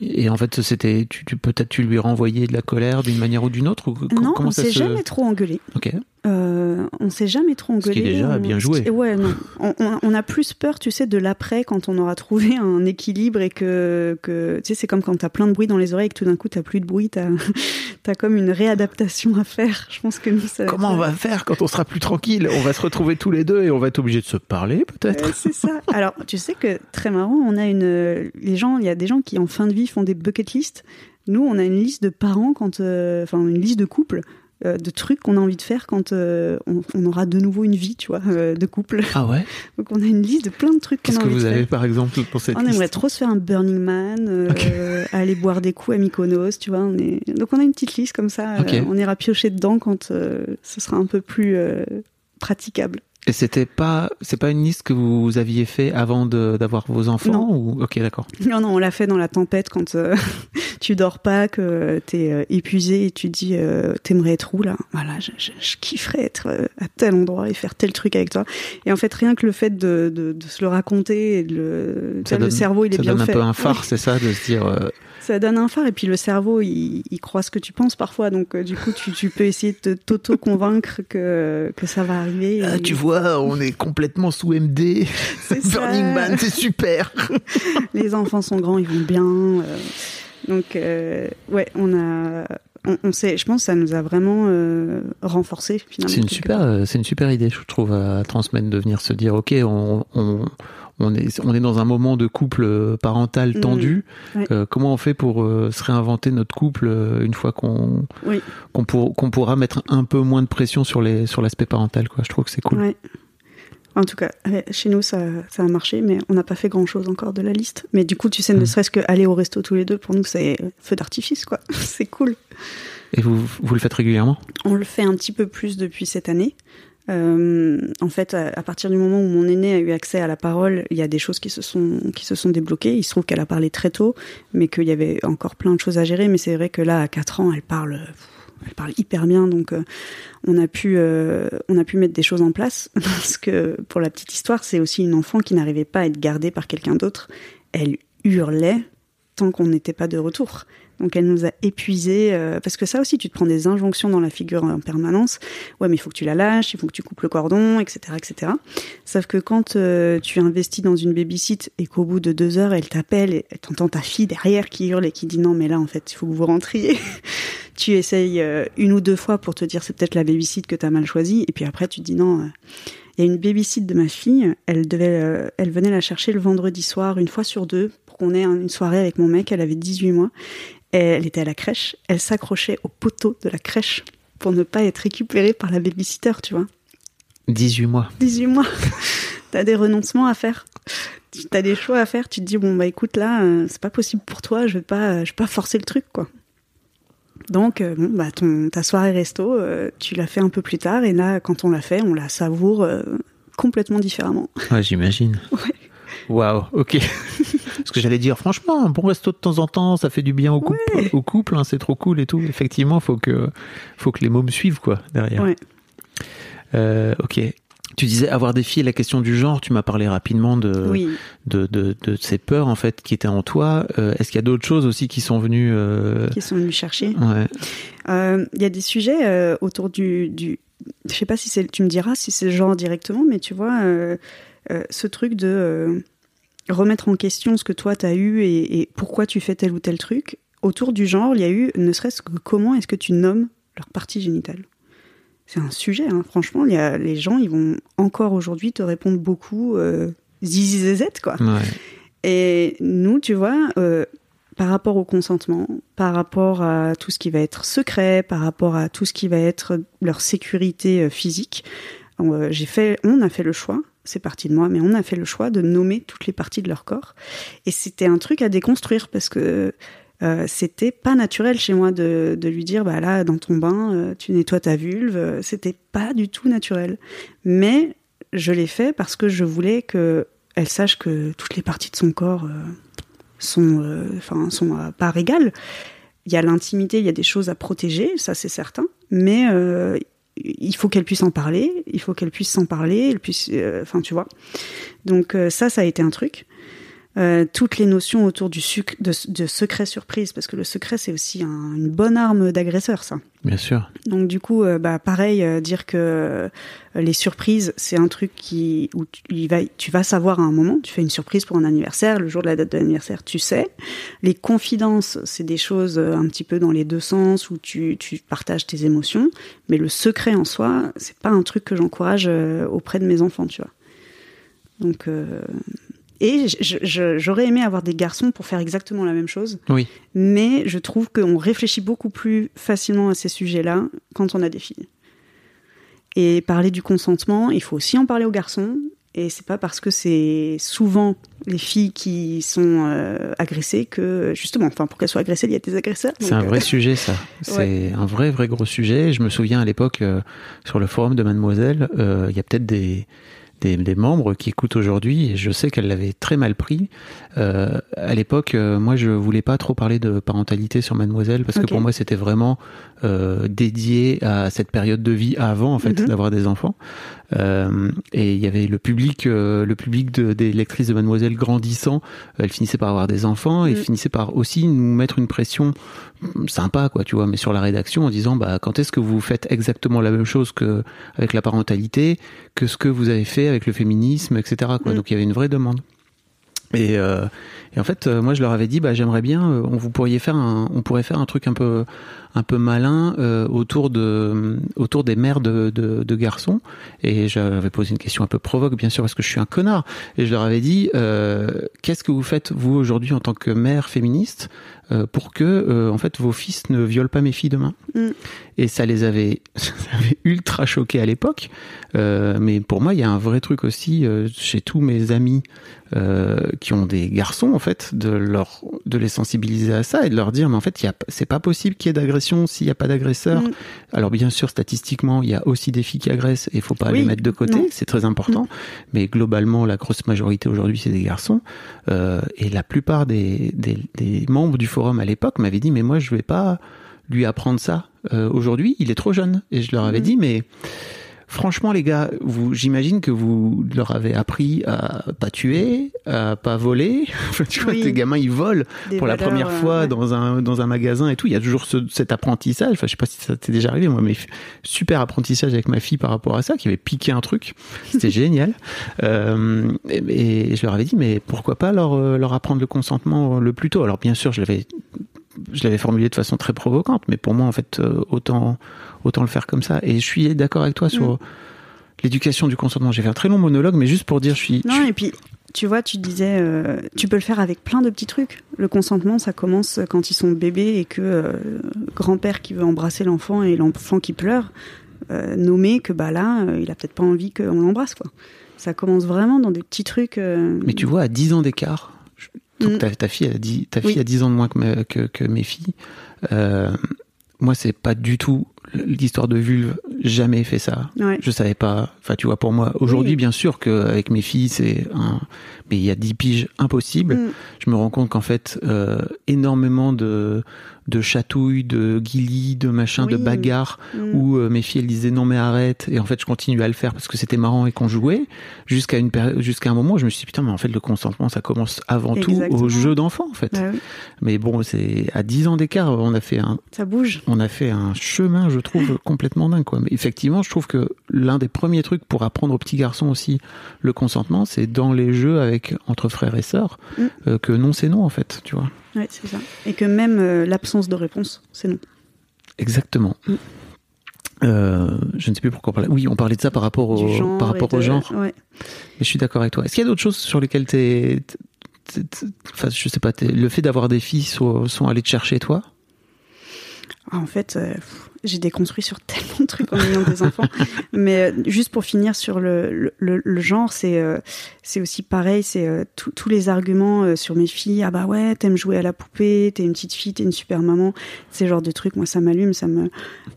D: et en fait, c'était tu, tu- peut-être tu lui renvoyais de la colère d'une manière ou d'une autre ou
B: Non,
D: comment
B: on s'est
D: se...
B: jamais trop engueulé.
D: Ok.
B: Euh, on s'est jamais trop engueulé.
D: Ce qui est déjà
B: on...
D: bien joué.
B: Ouais, non. On, on, on, a plus peur, tu sais, de l'après quand on aura trouvé un équilibre et que, que tu sais, c'est comme quand t'as plein de bruit dans les oreilles et que tout d'un coup t'as plus de bruit, t'as as comme une réadaptation à faire. Je pense que nous, ça.
D: Comment on va faire quand on sera plus tranquille? On va se retrouver tous les deux et on va être obligé de se parler, peut-être?
B: Euh, c'est ça. Alors, tu sais que très marrant, on a une, les gens, il y a des gens qui en fin de vie font des bucket lists. Nous, on a une liste de parents quand, euh, enfin, une liste de couples euh, de trucs qu'on a envie de faire quand euh, on, on, aura de nouveau une vie, tu vois, euh, de couple.
D: Ah ouais
B: Donc on a une liste de plein de trucs qu'on a
D: Qu'est-ce que vous avez par exemple pour cette
B: On
D: liste
B: aimerait trop se faire un Burning Man, euh, aller boire des coups à Mykonos, tu vois. On est... Donc on a une petite liste comme ça, euh, on ira piocher dedans quand euh, ce sera un peu plus euh, praticable.
D: Et c'était pas, c'est pas une liste que vous aviez fait avant de- d'avoir vos enfants
B: Non.
D: ou Ok, d'accord.
B: Non, non, on l'a fait dans la tempête quand euh, tu dors pas, que t'es euh, épuisé et tu te dis euh, t'aimerais être où là? Voilà, je, je, je kifferais être euh, à tel endroit et faire tel truc avec toi. Et en fait, rien que le fait de, de, de se le raconter et de le,
D: Ça
B: le cerveau il est
D: Ça
B: bien
D: donne un
B: fait.
D: peu un phare,
B: Ouais.
D: c'est ça, de se dire. euh,
B: Ça donne un phare et puis le cerveau il, il croit ce que tu penses parfois, donc euh, du coup tu, tu peux essayer de t'auto-convaincre que, que ça va arriver.
D: Ah, tu vois, on est complètement sous MD. Burning Man, c'est super.
B: les enfants sont grands, ils vont bien. euh, donc, euh, ouais, on a. On, on sait, je pense que ça nous a vraiment euh, renforcé finalement.
D: C'est une super, euh, c'est une super idée, je trouve, à transmettre de venir se dire, ok, on, on, on est, on est dans un moment de couple parental
B: Mm.
D: tendu.
B: Ouais.
D: Euh, comment on fait pour euh, se réinventer notre couple euh, une fois qu'on,
B: Oui.
D: qu'on, pour- pourra mettre un peu moins de pression sur les, sur l'aspect parental, quoi. Je trouve que c'est cool.
B: Ouais. En tout cas, chez nous, ça, ça a marché, mais on n'a pas fait grand-chose encore de la liste. Mais du coup, tu sais, ne
D: Mm.
B: serait-ce qu'aller au resto tous les deux, pour nous, c'est feu d'artifice, quoi. c'est cool.
D: Et vous, vous le faites régulièrement?
B: On le fait un petit peu plus depuis cette année. Euh, en fait, à, partir du moment où mon aîné a eu accès à la parole, il y a des choses qui se sont qui se sont débloquées. Il se trouve qu'elle a parlé très tôt, mais qu'il y avait encore plein de choses à gérer. Mais c'est vrai que là, à 4 ans, elle parle, elle parle hyper bien. Donc, euh, on a pu euh, on a pu mettre des choses en place parce que pour la petite histoire, c'est aussi une enfant qui n'arrivait pas à être gardée par quelqu'un d'autre. Elle hurlait tant qu'on n'était pas de retour. Donc elle nous a épuisés, euh, parce que ça aussi, tu te prends des injonctions dans la figure en permanence. Ouais, mais il faut que tu la lâches, il faut que tu coupes le cordon, etc., etc. Sauf que quand euh, tu investis dans une babysit et qu'au bout de deux heures, elle t'appelle et t'entends ta fille derrière qui hurle et qui dit non, mais là, en fait, il faut que vous rentriez. tu essayes euh, une ou deux fois pour te dire c'est peut-être la babysit que t'as mal choisie, et puis après tu te dis non. il y a une babysit de ma fille, elle devait, elle venait la chercher le vendredi soir, une fois sur deux, pour qu'on ait un- une soirée avec mon mec. Elle avait 18 mois. Elle était à la crèche. Elle s'accrochait au poteau de la crèche pour ne pas être récupérée par la babysitter, tu vois.
D: 18 mois.
B: 18 mois. T'as des renoncements à faire. T'as des choix à faire. Tu te dis, bon, bah écoute, là, euh, c'est pas possible pour toi. Je vais pas, je vais pas forcer le truc, quoi. Donc, euh, bon, bah, ton, ta soirée resto, euh, tu l'as fait un peu plus tard. Et là, quand on l'a fait, on la savoure euh, complètement différemment.
D: Ouais, j'imagine.
B: Ouais.
D: Waouh, ok. Parce que j'allais dire, franchement, un bon resto de temps en temps, ça fait du bien au couple,
B: Ouais.
D: au couple hein, c'est trop cool et tout. Effectivement, faut que, faut que les mômes suivent, quoi, derrière.
B: Ouais.
D: Euh, ok. Tu disais avoir des filles, la question du genre, tu m'as parlé rapidement de,
B: Oui.
D: de, de, de ces peurs, en fait, qui étaient en toi. Euh, Est-ce qu'il y a d'autres choses aussi qui sont venues, euh...
B: Qui sont venus chercher.
D: ouais.
B: Euh, Il y a des sujets euh, autour du, du. Je sais pas si c'est. Tu me diras si c'est le genre directement, mais tu vois, ce truc de remettre en question ce que toi t'as eu et, et pourquoi tu fais tel ou tel truc. Autour du genre, il y a eu, ne serait-ce que comment est-ce que tu nommes leur partie génitale. C'est un sujet, hein. franchement. Il y a, les gens, ils vont encore aujourd'hui te répondre beaucoup euh, zizi zézette, quoi.
D: ouais.
B: Et nous, tu vois, euh, par rapport au consentement, par rapport à tout ce qui va être secret, par rapport à tout ce qui va être leur sécurité euh, physique, euh, j'ai fait, on a fait le choix, c'est parti de moi, mais on a fait le choix de nommer toutes les parties de leur corps. Et c'était un truc à déconstruire parce que euh, c'était pas naturel chez moi de, lui dire bah là dans ton bain euh, tu nettoies ta vulve. C'était pas du tout naturel. Mais je l'ai fait parce que je voulais que elle sache que toutes les parties de son corps euh, sont enfin sont à part égale. Il y a l'intimité il y a des choses à protéger ça c'est certain. Mais il faut qu'elle puisse en parler il faut qu'elle puisse s'en parler elle puisse euh, enfin tu vois. Donc euh, ça ça a été un truc Euh, toutes les notions autour du suc- de, de secret surprise, parce que le secret c'est aussi un- une bonne arme d'agresseur, ça.
D: Bien sûr.
B: Donc du coup, euh, bah pareil, euh, dire que les surprises, c'est un truc qui où tu, il va, tu vas savoir à un moment. Tu fais une surprise pour un anniversaire, le jour de la date de l'anniversaire, tu sais. Les confidences, c'est des choses un petit peu dans les deux sens où tu, tu partages tes émotions. Mais le secret en soi, c'est pas un truc que j'encourage auprès de mes enfants, tu vois. Donc euh, et j'aurais aimé avoir des garçons pour faire exactement la même chose
D: Oui.
B: mais je trouve qu'on réfléchit beaucoup plus facilement à ces sujets-là quand on a des filles. Et parler du consentement, il faut aussi en parler aux garçons. Et c'est pas parce que c'est souvent les filles qui sont euh, agressées que justement, enfin pour qu'elles soient agressées, il y a des agresseurs.
D: C'est un vrai
B: euh,
D: sujet, ça. C'est un vrai, vrai gros sujet. Je me souviens à l'époque, euh, sur le forum de Mademoiselle, il y a peut-être des, des, des membres qui écoutent aujourd'hui, et je sais qu'elle l'avait très mal pris. Euh, à l'époque, euh, moi, je voulais pas trop parler de parentalité sur Mademoiselle, parce que pour moi, c'était vraiment euh, dédié à cette période de vie avant, en fait,
B: Mhm.
D: d'avoir des enfants. Euh, et il y avait le public, le public de- des lectrices de Mademoiselle grandissant. Elle finissait par avoir des enfants et
B: Mm.
D: finissait par aussi nous mettre une pression sympa, quoi, tu vois, mais sur la rédaction en disant, bah, quand est-ce que vous faites exactement la même chose que avec la parentalité, que ce que vous avez fait avec le féminisme, etc. Quoi.
B: Mm.
D: Donc il y avait une vraie demande. Et, euh, et en fait, euh, moi, je leur avais dit, bah, j'aimerais bien, euh, on vous pourriez faire un, on pourrait faire un truc un peu, un peu malin euh, autour de, autour des mères de, de, de garçons. Et j'avais posé une question un peu provoque, bien sûr, parce que je suis un connard. Et je leur avais dit, euh, qu'est-ce que vous faites vous aujourd'hui en tant que mère féministe euh, pour que, en fait, vos fils ne violent pas mes filles demain?
B: Mm.
D: Et ça les avait, ça avait ultra choqués à l'époque. Mais pour moi, il y a un vrai truc aussi chez tous mes amis qui ont des garçons en fait, de leur, de les sensibiliser à ça et de leur dire, mais en fait, c'est pas possible qu'il y ait d'agression s'il n'y a pas d'agresseur.
B: Mm.
D: Alors bien sûr, statistiquement, il y a aussi des filles qui agressent et il faut pas
B: Oui,
D: les mettre de côté, c'est très important. Mais globalement, la grosse majorité aujourd'hui, c'est des garçons. Euh, et la plupart des, des, des membres du forum à l'époque m'avaient dit, mais moi, je vais pas lui apprendre ça. Euh, aujourd'hui, il est trop jeune. Et je leur avais
B: Mhm.
D: dit, mais franchement, les gars, vous, j'imagine que vous leur avez appris à pas tuer, à pas voler. Tu vois,
B: Oui.
D: tes gamins, ils volent
B: des
D: pour la première fois
B: ouais.
D: dans un dans un magasin et tout. Il y a toujours ce- cet apprentissage. Enfin, je sais pas si ça t'est déjà arrivé, moi, mais super apprentissage avec ma fille par rapport à ça, qui avait piqué un truc. C'était génial. Euh, et, et je leur avais dit, mais pourquoi pas leur euh, leur apprendre le consentement le plus tôt? Alors bien sûr, je l'avais je l'avais formulé de façon très provocante, mais pour moi, en fait, euh, autant autant le faire comme ça. Et je suis d'accord avec toi sur
B: Mm.
D: l'éducation du consentement. J'ai fait un très long monologue, mais juste pour dire, je suis, je
B: Non,
D: suis-
B: et puis, tu vois, tu disais, euh, tu peux le faire avec plein de petits trucs. Le consentement, ça commence quand ils sont bébés et que euh, grand-père qui veut embrasser l'enfant et l'enfant qui pleure, euh, nommer que bah là, euh, il a peut-être pas envie qu'on l'embrasse, quoi. Ça commence vraiment dans des petits trucs.
D: Mais tu vois, à 10 ans d'écart, donc
B: Mm.
D: ta, ta fille, a 10, ta fille
B: Oui.
D: a 10 ans de moins que, me- que, que mes filles. Euh, moi, c'est pas du tout l'histoire de vulve. Jamais fait ça.
B: Ouais.
D: Je savais pas. Enfin, tu vois, pour moi, aujourd'hui,
B: Oui.
D: bien sûr qu'avec mes filles, c'est un. Mais il y a 10 piges impossible.
B: Mm.
D: Je me rends compte qu'en fait, euh, énormément de de chatouilles, de guillis, de machins, de
B: Oui.
D: bagarres,
B: Mm.
D: où euh, mes filles elles disaient non mais arrête et en fait je continue à le faire parce que c'était marrant et qu'on jouait jusqu'à une jusqu'à un moment où je me suis dit putain mais en fait le consentement ça commence avant tout au jeu d'enfant en fait
B: Bah oui,
D: mais bon c'est à 10 ans d'écart on a fait un
B: ça bouge.
D: on a fait un chemin je trouve complètement dingue quoi mais effectivement je trouve que l'un des premiers trucs pour apprendre aux petits garçons aussi le consentement c'est dans les jeux avec entre frères et sœurs
B: Mm.
D: euh, que non c'est non en fait tu vois
B: Ouais, c'est ça. Et que même euh, l'absence de réponse, c'est non.
D: exactement
B: Mm.
D: Euh, je ne sais plus pourquoi on parlait. Oui, on parlait de ça par rapport au,
B: Du genre
D: par rapport au genre.
B: Ouais.
D: Mais je suis d'accord avec toi. Est-ce qu'il y a d'autres choses sur lesquelles t'es- t'es- enfin, je sais pas, le fait d'avoir des filles sont, sont allées te chercher toi?
B: Ah, En fait, euh, pff, j'ai déconstruit sur tellement de trucs en ayant des enfants. Mais euh, juste pour finir sur le, le, genre, c'est euh, c'est aussi pareil. C'est euh, tous les arguments euh, sur mes filles. Ah bah ouais, t'aimes jouer à la poupée, t'es une petite fille, t'es une super maman. Ces genres de trucs, moi, ça m'allume. Ça me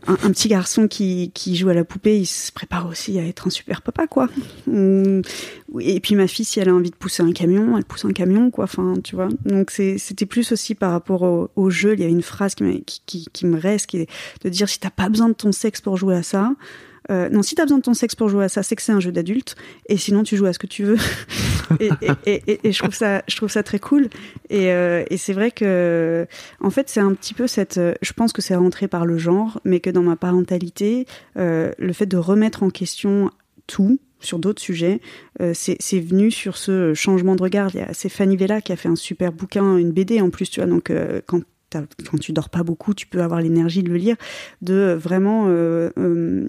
B: un, un petit garçon qui, qui joue à la poupée, il se prépare aussi à être un super papa, quoi. Et puis ma fille, si elle a envie de pousser un camion, elle pousse un camion, quoi. Enfin, tu vois. Donc c'était plus aussi par rapport au, au jeu. Il y a une phrase qui, m'a- qui, qui, qui me reste, qui est de dire si t'as pas besoin de ton sexe pour jouer à ça, euh, non, si t'as besoin de ton sexe pour jouer à ça, c'est que c'est un jeu d'adulte, et sinon tu joues à ce que tu veux. et, et, et, et, je trouve ça, je trouve ça très cool. Et, euh, et c'est vrai que, en fait, c'est un petit peu cette, je pense que c'est rentré par le genre, mais que dans ma parentalité, euh, le fait de remettre en question tout, sur d'autres sujets, euh, c'est venu sur ce changement de regard. C'est Fanny Vella qui a fait un super bouquin, une BD en plus, tu vois. Donc euh, quand quand tu dors pas beaucoup, tu peux avoir l'énergie de le lire, de vraiment euh, euh,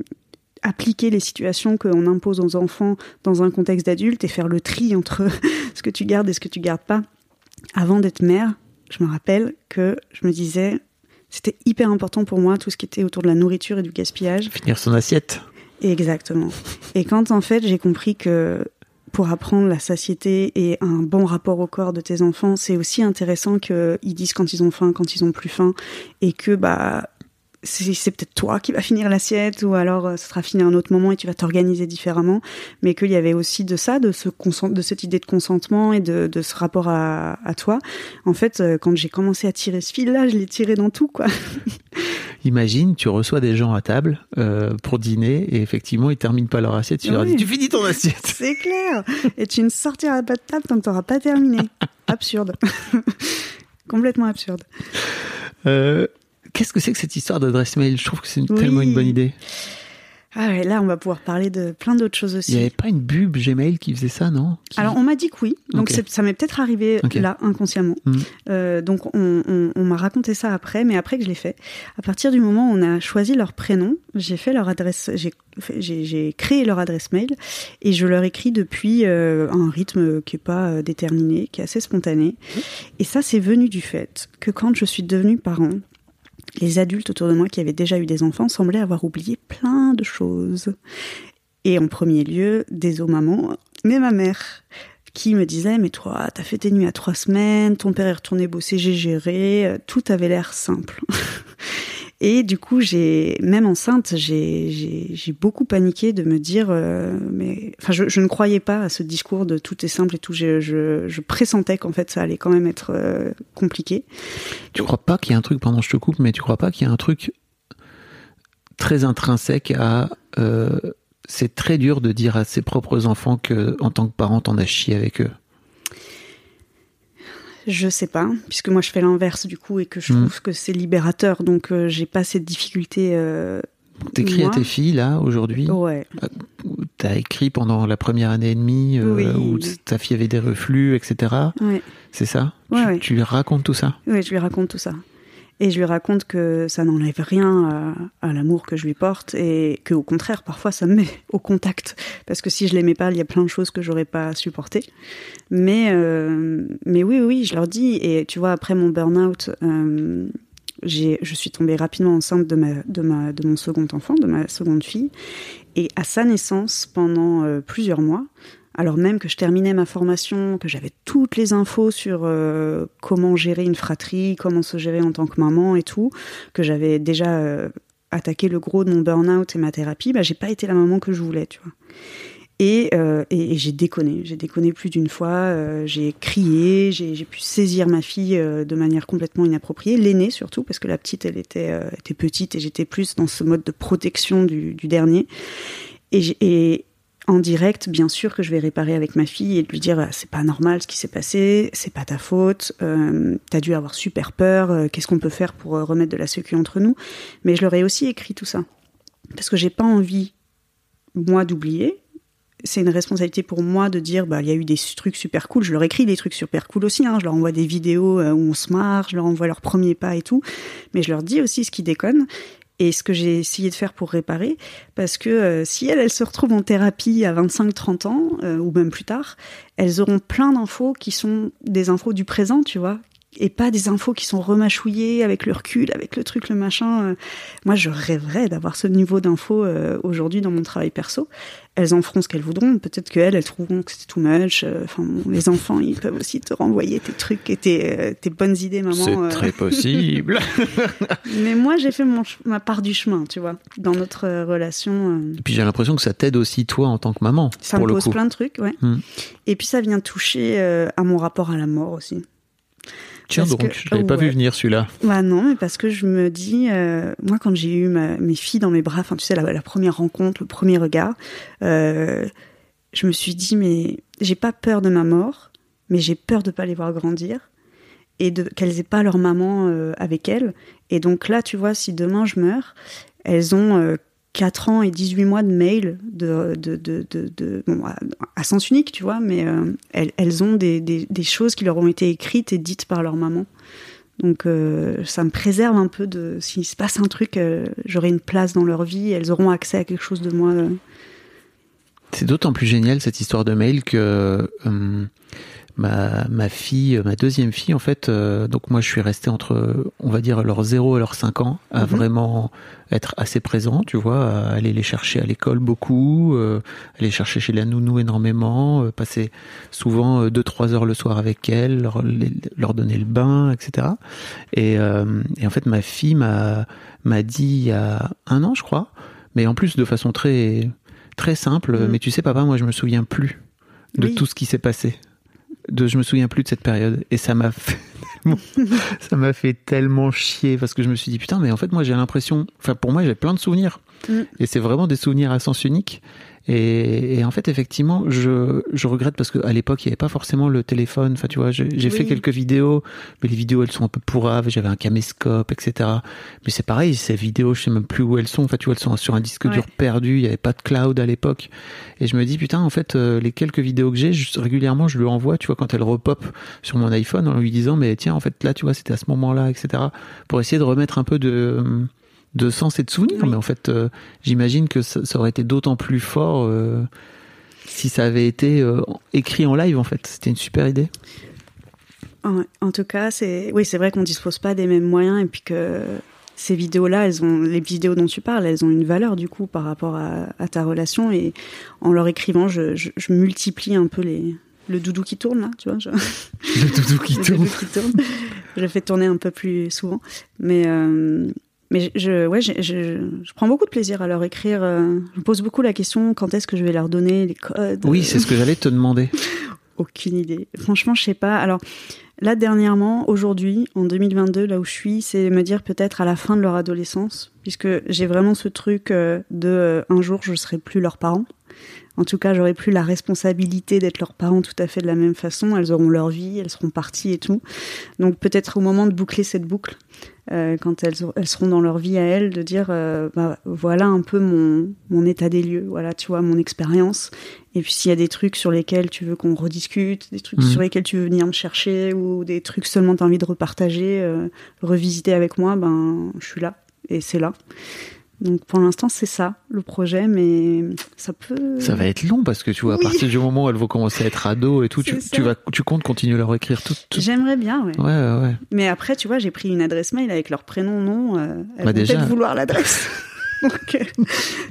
B: appliquer les situations qu'on impose aux enfants dans un contexte d'adulte et faire le tri entre ce que tu gardes et ce que tu gardes pas. Avant d'être mère, je me rappelle que je me disais, c'était hyper important pour moi tout ce qui était autour de la nourriture et du gaspillage.
D: Finir son assiette.
B: Exactement. Et quand en fait j'ai compris que pour apprendre la satiété et un bon rapport au corps de tes enfants, c'est aussi intéressant qu'ils disent quand ils ont faim, quand ils ont plus faim, et que bah c'est peut-être toi qui va finir l'assiette ou alors euh, ça sera fini à un autre moment et tu vas t'organiser différemment. Mais qu'il y avait aussi de ça de ce de cette idée de consentement et de, ce rapport à, à, toi. En fait euh, quand j'ai commencé à tirer ce fil là je l'ai tiré dans tout quoi
D: imagine tu reçois des gens à table euh, pour dîner et effectivement ils terminent pas leur assiette tu oui. leur dis tu finis ton assiette
B: c'est clair et tu ne sortiras pas de table tant que tu n'auras pas terminé absurde complètement absurde
D: euh, Qu'est-ce que c'est que cette histoire d'adresse mail? Je trouve que c'est oui. tellement une bonne idée.
B: Ah ouais, là, on va pouvoir parler de plein d'autres choses aussi.
D: Il n'y avait pas une bube Gmail qui faisait ça, non? Qui...
B: Alors, on m'a dit que oui. Donc, okay. ça m'est peut-être arrivé okay. là, inconsciemment. Mm. Euh, donc, on, on, on m'a raconté ça après, mais après que je l'ai fait. À partir du moment où on a choisi leur prénom, j'ai fait leur adresse, j'ai créé leur adresse mail et je leur écris depuis euh, un rythme qui est pas euh, déterminé, qui est assez spontané. Mm. Et ça, c'est venu du fait que quand je suis devenue parent, les adultes autour de moi qui avaient déjà eu des enfants semblaient avoir oublié plein de choses. Et en premier lieu, des mamans, mais ma mère, qui me disait, mais toi, t'as fait tes nuits à trois semaines, ton père est retourné bosser, j'ai géré, tout avait l'air simple. Et du coup, j'ai même enceinte, j'ai beaucoup paniqué de me dire, euh, mais enfin, je, ne croyais pas à ce discours de tout est simple et tout. Je, je, pressentais qu'en fait, ça allait quand même être euh, compliqué.
D: Tu crois pas qu'il y a un truc, pendant je te coupe, mais tu crois pas qu'il y a un truc très intrinsèque à euh, c'est très dur de dire à ses propres enfants que, en tant que parent, t'en as chié avec eux?
B: Je sais pas, puisque moi je fais l'inverse du coup et que je trouve mmh. que c'est libérateur, donc euh, j'ai pas cette difficulté. Euh,
D: T'écris à tes filles là aujourd'hui
B: Ouais.
D: T'as écrit pendant la première année et demie euh,
B: oui.
D: où ta fille avait des reflux, etc.
B: Ouais.
D: C'est ça?
B: Ouais,
D: tu,
B: ouais.
D: tu lui racontes tout ça?
B: Oui, je lui raconte tout ça. Et je lui raconte que ça n'enlève rien à, à l'amour que je lui porte et que au contraire, parfois, ça me met au contact. Parce que si je l'aimais pas, il y a plein de choses que j'aurais pas supportées. Mais, euh, mais oui, oui, je leur dis. Et tu vois, après mon burn-out, euh, je suis tombée rapidement enceinte de, ma, de, ma, de mon second enfant, de ma seconde fille. Et à sa naissance, pendant euh, plusieurs mois, alors même que je terminais ma formation, que j'avais toutes les infos sur euh, comment gérer une fratrie, comment se gérer en tant que maman et tout, que j'avais déjà euh, attaqué le gros de mon burn-out et ma thérapie, bah, j'ai pas été la maman que je voulais, tu vois. Et, euh, et, j'ai déconné, j'ai déconné plus d'une fois, j'ai crié, j'ai pu saisir ma fille de manière complètement inappropriée, l'aînée surtout, parce que la petite, elle était, petite et j'étais plus dans ce mode de protection du, du dernier. Et, et, en direct, bien sûr que je vais réparer avec ma fille et lui dire c'est pas normal ce qui s'est passé, c'est pas ta faute, euh, t'as dû avoir super peur, euh, qu'est-ce qu'on peut faire pour euh, remettre de la sécu entre nous. Mais je leur ai aussi écrit tout ça parce que j'ai pas envie moi d'oublier. C'est une responsabilité pour moi de dire bah il y a eu des trucs super cool. Je leur écris des trucs super cool aussi. Hein. Je leur envoie des vidéos où on se marre, je leur envoie leurs premiers pas et tout. Mais je leur dis aussi ce qui déconne et ce que j'ai essayé de faire pour réparer, parce que euh, si elles, se retrouvent en thérapie à 25-30 ans, euh, ou même plus tard, elles auront plein d'infos qui sont des infos du présent, tu vois, et pas des infos qui sont remâchouillées avec le recul, avec le truc, le machin. Euh. Moi, je rêverais d'avoir ce niveau d'infos euh, aujourd'hui dans mon travail perso. Elles en feront ce qu'elles voudront. Peut-être qu'elles, elles trouveront que c'est too much. Euh, enfin, bon, les enfants, ils peuvent aussi te renvoyer tes trucs et tes, tes bonnes idées, maman.
D: C'est très possible.
B: Mais moi, j'ai fait mon, ma part du chemin, tu vois, dans notre relation.
D: Et puis j'ai l'impression que ça t'aide aussi, toi, en tant que maman.
B: Ça
D: pour
B: me
D: le
B: pose
D: coup.
B: plein de trucs, ouais.
D: Hmm.
B: Et puis ça vient toucher à mon rapport à la mort aussi
D: Tiens
B: Parce
D: donc,
B: que-
D: je l'avais pas
B: ouais.
D: vu venir celui-là.
B: Bah non, mais parce que je me dis, euh, moi quand j'ai eu ma- mes filles dans mes bras, enfin tu sais la, la première rencontre, le premier regard, euh, je me suis dit mais j'ai pas peur de ma mort, mais j'ai peur de pas les voir grandir et de qu'elles aient pas leur maman euh, avec elles. Et donc là, tu vois, si demain je meurs, elles ont 4 ans et 18 mois de mail de, de, de, de, bon, à, sens unique, tu vois, mais euh, elles, elles ont des, des, choses qui leur ont été écrites et dites par leur maman. Donc euh, ça me préserve un peu de s'il se passe un truc, euh, j'aurai une place dans leur vie, elles auront accès à quelque chose de moi.
D: C'est d'autant plus génial cette histoire de mail que ma, ma fille, ma deuxième fille, en fait, euh, donc moi je suis resté entre, on va dire, leurs 0 et leurs 5 ans, à
B: Mhm.
D: vraiment être assez présent, tu vois, à aller les chercher à l'école beaucoup, euh, aller chercher chez la nounou énormément, euh, passer souvent 2-3 heures le soir avec elles, leur, les- leur donner le bain, etc. Et, et en fait, ma fille m'a m'a dit il y a un an, je crois, mais en plus de façon très très simple.
B: Mhm.
D: Mais tu sais, papa, moi, je me souviens plus de
B: Oui.
D: tout ce qui s'est passé. De, je me souviens plus de cette période. Et ça m'a fait tellement, ça m'a fait tellement chier parce que je me suis dit putain, mais en fait, moi, j'ai l'impression, enfin, pour moi, j'ai plein de souvenirs.
B: Mm.
D: Et c'est vraiment des souvenirs à sens unique. Et, et en fait, effectivement, je, je regrette parce qu'à l'époque, il n'y avait pas forcément le téléphone. Enfin, tu vois, j'ai j'ai fait
B: Oui.
D: quelques vidéos, mais les vidéos, elles sont un peu pourraves. J'avais un caméscope, etc. Mais c'est pareil, ces vidéos, je sais même plus où elles sont. Enfin, tu vois, elles sont sur un disque
B: Ouais.
D: dur perdu. Il n'y avait pas de cloud à l'époque. Et je me dis, putain, en fait, euh, les quelques vidéos que j'ai, régulièrement, je lui envoie, tu vois, quand elle repop sur mon iPhone en lui disant, mais tiens, en fait, là, tu vois, c'était à ce moment-là, etc. Pour essayer de remettre un peu de, de sens et de souvenirs.
B: Oui.
D: Mais en fait, euh, j'imagine que ça, ça aurait été d'autant plus fort euh, si ça avait été euh, écrit en live, en fait. C'était une super idée.
B: En, en tout cas, c'est oui, c'est vrai qu'on dispose pas des mêmes moyens et puis que ces vidéos-là, elles ont les vidéos dont tu parles, elles ont une valeur du coup par rapport à, à ta relation et en leur écrivant, je, je, je multiplie un peu les le doudou qui tourne là, tu vois. Je...
D: Le doudou qui
B: le
D: tourne.
B: doudou qui tourne. je le fais tourner un peu plus souvent, mais euh, mais je ouais, je, je, je prends beaucoup de plaisir à leur écrire. euh, je me pose beaucoup la question quand est-ce que je vais leur donner les codes.
D: Oui, c'est ce que j'allais te demander.
B: Aucune idée. Franchement, je sais pas. Alors, là, dernièrement, aujourd'hui, en 2022, là où je suis, c'est me dire peut-être à la fin de leur adolescence, puisque j'ai vraiment ce truc euh, de euh, un jour, je serai plus leurs parents. En tout cas, j'aurai plus la responsabilité d'être leurs parents tout à fait de la même façon. Elles auront leur vie, elles seront parties et tout. Donc, peut-être au moment de boucler cette boucle, euh, quand elles, seront dans leur vie à elles, de dire euh, bah, voilà un peu mon, mon état des lieux, voilà, tu vois, mon expérience. Et puis s'il y a des trucs sur lesquels tu veux qu'on rediscute, des trucs
D: Mhm.
B: sur lesquels tu veux venir me chercher, ou des trucs seulement tu as envie de repartager, euh, revisiter avec moi, ben je suis là. Et c'est là. Donc pour l'instant c'est ça le projet, mais ça peut.
D: Ça va être long parce que tu vois, à partir du moment où elles vont commencer à être ados et tout, tu, vas, tu comptes continuer à leur écrire tout. tout-
B: J'aimerais bien, ouais.
D: Ouais, ouais, ouais.
B: Mais après, tu vois, j'ai pris une adresse mail avec leur prénom, nom. Euh, elles
D: Bah,
B: vont
D: déjà.
B: peut-être vouloir l'adresse. Donc, euh,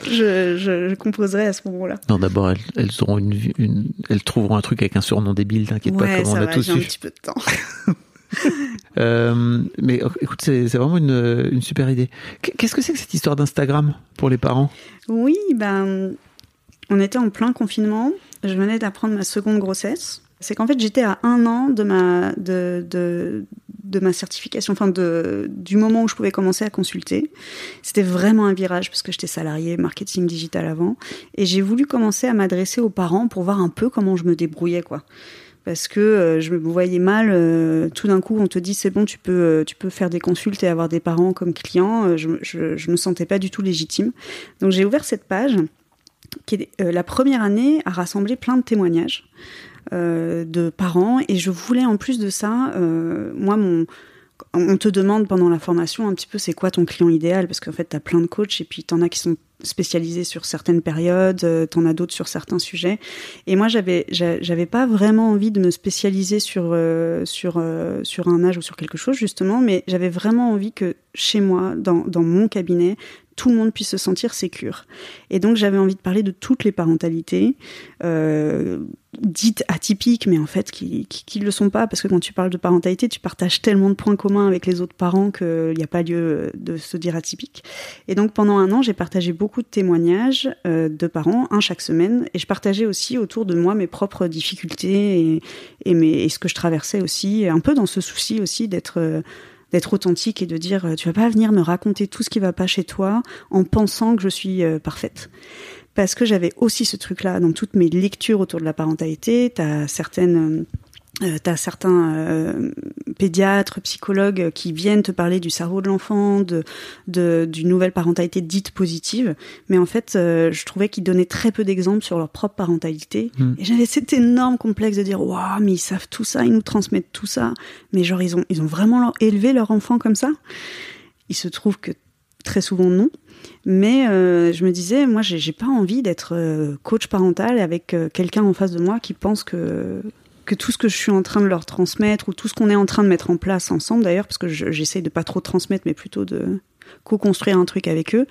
B: je, je, je composerai à ce moment-là.
D: Non, d'abord, elles, elles auront une, une, elles trouveront un truc avec un surnom débile, t'inquiète pas,
B: Ouais,
D: comme on
B: ça
D: a
B: va,
D: tous
B: j'ai un petit peu de temps.
D: Euh, mais euh, écoute, c'est vraiment une, super idée. Qu- Qu'est-ce que c'est que cette histoire d'Instagram pour les parents?
B: Oui, ben, on était en plein confinement. Je venais d'apprendre ma seconde grossesse. C'est qu'en fait, j'étais à un an de ma, de, de ma certification, enfin, de, du moment où je pouvais commencer à consulter. C'était vraiment un virage parce que j'étais salariée marketing digital avant. Et j'ai voulu commencer à m'adresser aux parents pour voir un peu comment je me débrouillais, quoi. Parce que euh, je me voyais mal. euh, tout d'un coup, on te dit c'est bon, tu peux, euh, tu peux faire des consultes et avoir des parents comme clients. Je, je, me sentais pas du tout légitime. Donc j'ai ouvert cette page qui est la première année a rassemblé plein de témoignages de parents et je voulais en plus de ça, moi mon on te demande pendant la formation un petit peu c'est quoi ton client idéal? Parce qu'en fait tu as plein de coachs et puis t'en as qui sont spécialisés sur certaines périodes, euh, t'en as d'autres sur certains sujets. Et moi j'avais j'a- j'avais pas vraiment envie de me spécialiser sur euh, sur euh, sur un âge ou sur quelque chose justement mais j'avais vraiment envie que chez moi, dans, dans mon cabinet, tout le monde puisse se sentir sécure. Et donc j'avais envie de parler de toutes les parentalités, euh, dites atypiques, mais en fait qui, qui, le sont pas, parce que quand tu parles de parentalité, tu partages tellement de points communs avec les autres parents qu'il n'y a pas lieu de se dire atypique. Et donc pendant un an, j'ai partagé beaucoup de témoignages euh, de parents, un chaque semaine, et je partageais aussi autour de moi mes propres difficultés et, et, ce que je traversais aussi, un peu dans ce souci aussi d'être... Euh, d'être authentique et de dire euh, tu vas pas venir me raconter tout ce qui va pas chez toi en pensant que je suis euh, parfaite. Parce que j'avais aussi ce truc là dans toutes mes lectures autour de la parentalité. Tu as certaines euh, euh, tu as certains euh, pédiatres, psychologues qui viennent te parler du cerveau de l'enfant, de, de d'une nouvelle parentalité dite positive, mais en fait, euh, je trouvais qu'ils donnaient très peu d'exemples sur leur propre parentalité, hmm. et j'avais cet énorme complexe de dire waouh, mais ils savent tout ça, ils nous transmettent tout ça, mais genre ils ont ils ont vraiment élevé leur enfant comme ça. Il se trouve que très souvent non. Mais euh, je me disais, moi, j'ai pas envie d'être coach parental avec quelqu'un en face de moi qui pense que que tout ce que je suis en train de leur transmettre ou tout ce qu'on est en train de mettre en place ensemble d'ailleurs, parce que j'essaie de pas trop transmettre, mais plutôt de co-construire un truc avec eux.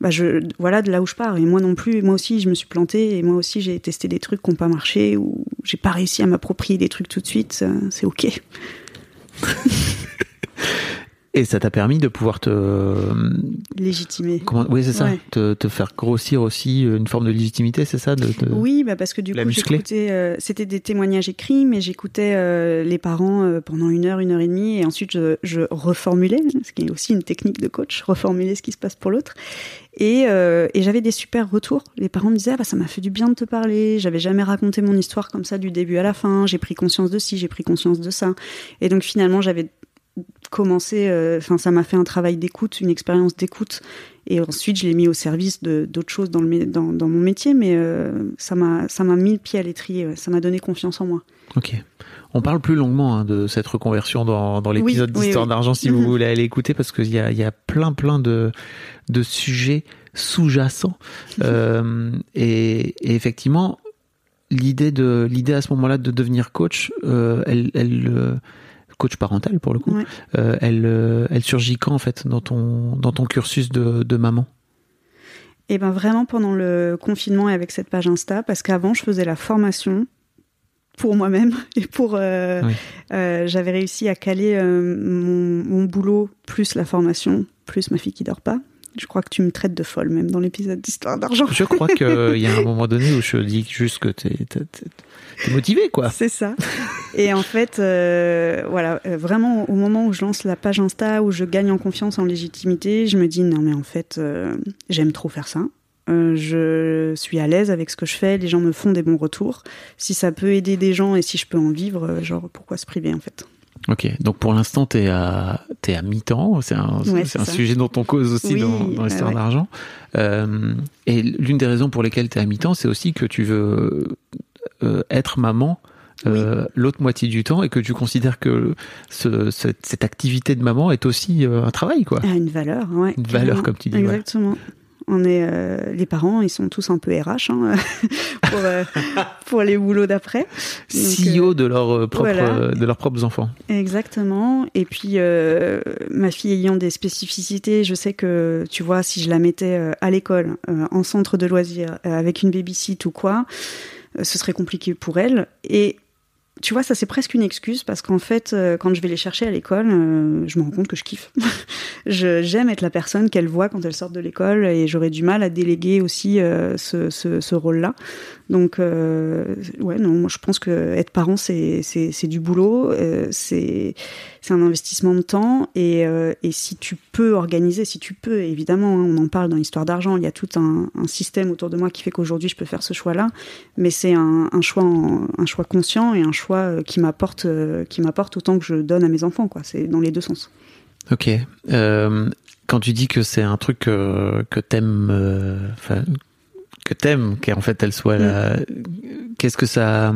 B: Bah je, voilà de là où je pars. Et moi non plus, moi aussi, je me suis plantée et moi aussi, j'ai testé des trucs qui n'ont pas marché ou j'ai pas réussi à m'approprier des trucs tout de suite. C'est ok.
D: Et ça t'a permis de pouvoir te
B: légitimer.
D: Comment Oui, c'est ça. Te, te, faire grossir aussi une forme de légitimité, c'est ça de,
B: Oui, bah parce que du coup, j'écoutais. Euh, c'était des témoignages écrits, mais j'écoutais euh, les parents euh, pendant une heure, une heure et demie, et ensuite je, je, reformulais, ce qui est aussi une technique de coach, reformuler ce qui se passe pour l'autre. Et, et j'avais des super retours. Les parents me disaient ah, bah, ça m'a fait du bien de te parler. J'avais jamais raconté mon histoire comme ça du début à la fin. J'ai pris conscience de ci, j'ai pris conscience de ça. Et donc finalement, j'avais commencé, euh, enfin ça m'a fait un travail d'écoute, une expérience d'écoute, et ensuite je l'ai mis au service de d'autres choses dans, le, dans, dans, mon métier, mais euh, ça m'a ça m'a mis le pied à l'étrier, ça m'a donné confiance en moi.
D: Ok. On parle plus longuement hein, de cette reconversion dans, dans l'épisode d'Histoire d'argent si vous mhm. voulez aller écouter parce qu'il y a, y a plein plein de, de sujets sous-jacents euh, et, et, effectivement l'idée de l'idée à ce moment-là de devenir coach, euh, elle, elle coach parental pour le coup, euh, elle, euh, elle surgit quand en fait dans ton, dans ton cursus de, de maman?
B: Eh ben vraiment pendant le confinement et avec cette page Insta, parce qu'avant je faisais la formation pour moi-même et pour euh, j'avais réussi à caler mon, mon, boulot plus la formation plus ma fille qui dort pas je crois que tu me traites de folle même dans l'épisode d'Histoire d'argent.
D: Je crois qu'il y a un moment donné où je dis juste que tu es, motivé, quoi.
B: C'est ça. Et en fait, euh, voilà, euh, vraiment au moment où je lance la page Insta, où je gagne en confiance, en légitimité, je me dis non mais en fait, euh, j'aime trop faire ça. je suis à l'aise avec ce que je fais, les gens me font des bons retours. Si ça peut aider des gens et si je peux en vivre, genre pourquoi se priver en fait?
D: Ok, donc pour l'instant, tu es à, es à mi-temps. C'est un, un sujet dont on cause aussi dans, dans l'histoire d'argent. Euh, et l'une des raisons pour lesquelles tu es à mi-temps, c'est aussi que tu veux euh, être maman euh, l'autre moitié du temps et que tu considères que ce, cette, activité de maman est aussi euh, un travail, quoi.
B: Ah, une valeur, ouais.
D: Une valeur, comme tu dis.
B: Exactement. On est euh, les parents, ils sont tous un peu RH hein, pour, euh, pour les boulots d'après.
D: CEO euh, de leurs propres de leurs propres enfants.
B: Exactement. Et puis ma fille ayant des spécificités, je sais que tu vois si je la mettais à l'école, en centre de loisirs, avec une baby-sit ou quoi, ce serait compliqué pour elle. Et tu vois, ça c'est presque une excuse parce qu'en fait, euh, quand je vais les chercher à l'école, euh, je me rends compte que je kiffe. J'aime être la personne qu'elle voit quand elle sort de l'école et j'aurais du mal à déléguer aussi euh, ce, ce, rôle-là. Donc, ouais, non, moi je pense que être parent c'est c'est du boulot, c'est c'est un investissement de temps et et si tu peux organiser, si tu peux, évidemment, hein, on en parle dans l'histoire d'argent, il y a tout un, un, système autour de moi qui fait qu'aujourd'hui je peux faire ce choix-là, mais c'est un, un choix un choix conscient et un choix euh, qui m'apporte euh, qui m'apporte autant que je donne à mes enfants quoi. C'est dans les deux sens.
D: Ok. Euh, quand tu dis que c'est un truc que, que t'aimes que t'aimes qu'en fait elle soit là mm. qu'est-ce que ça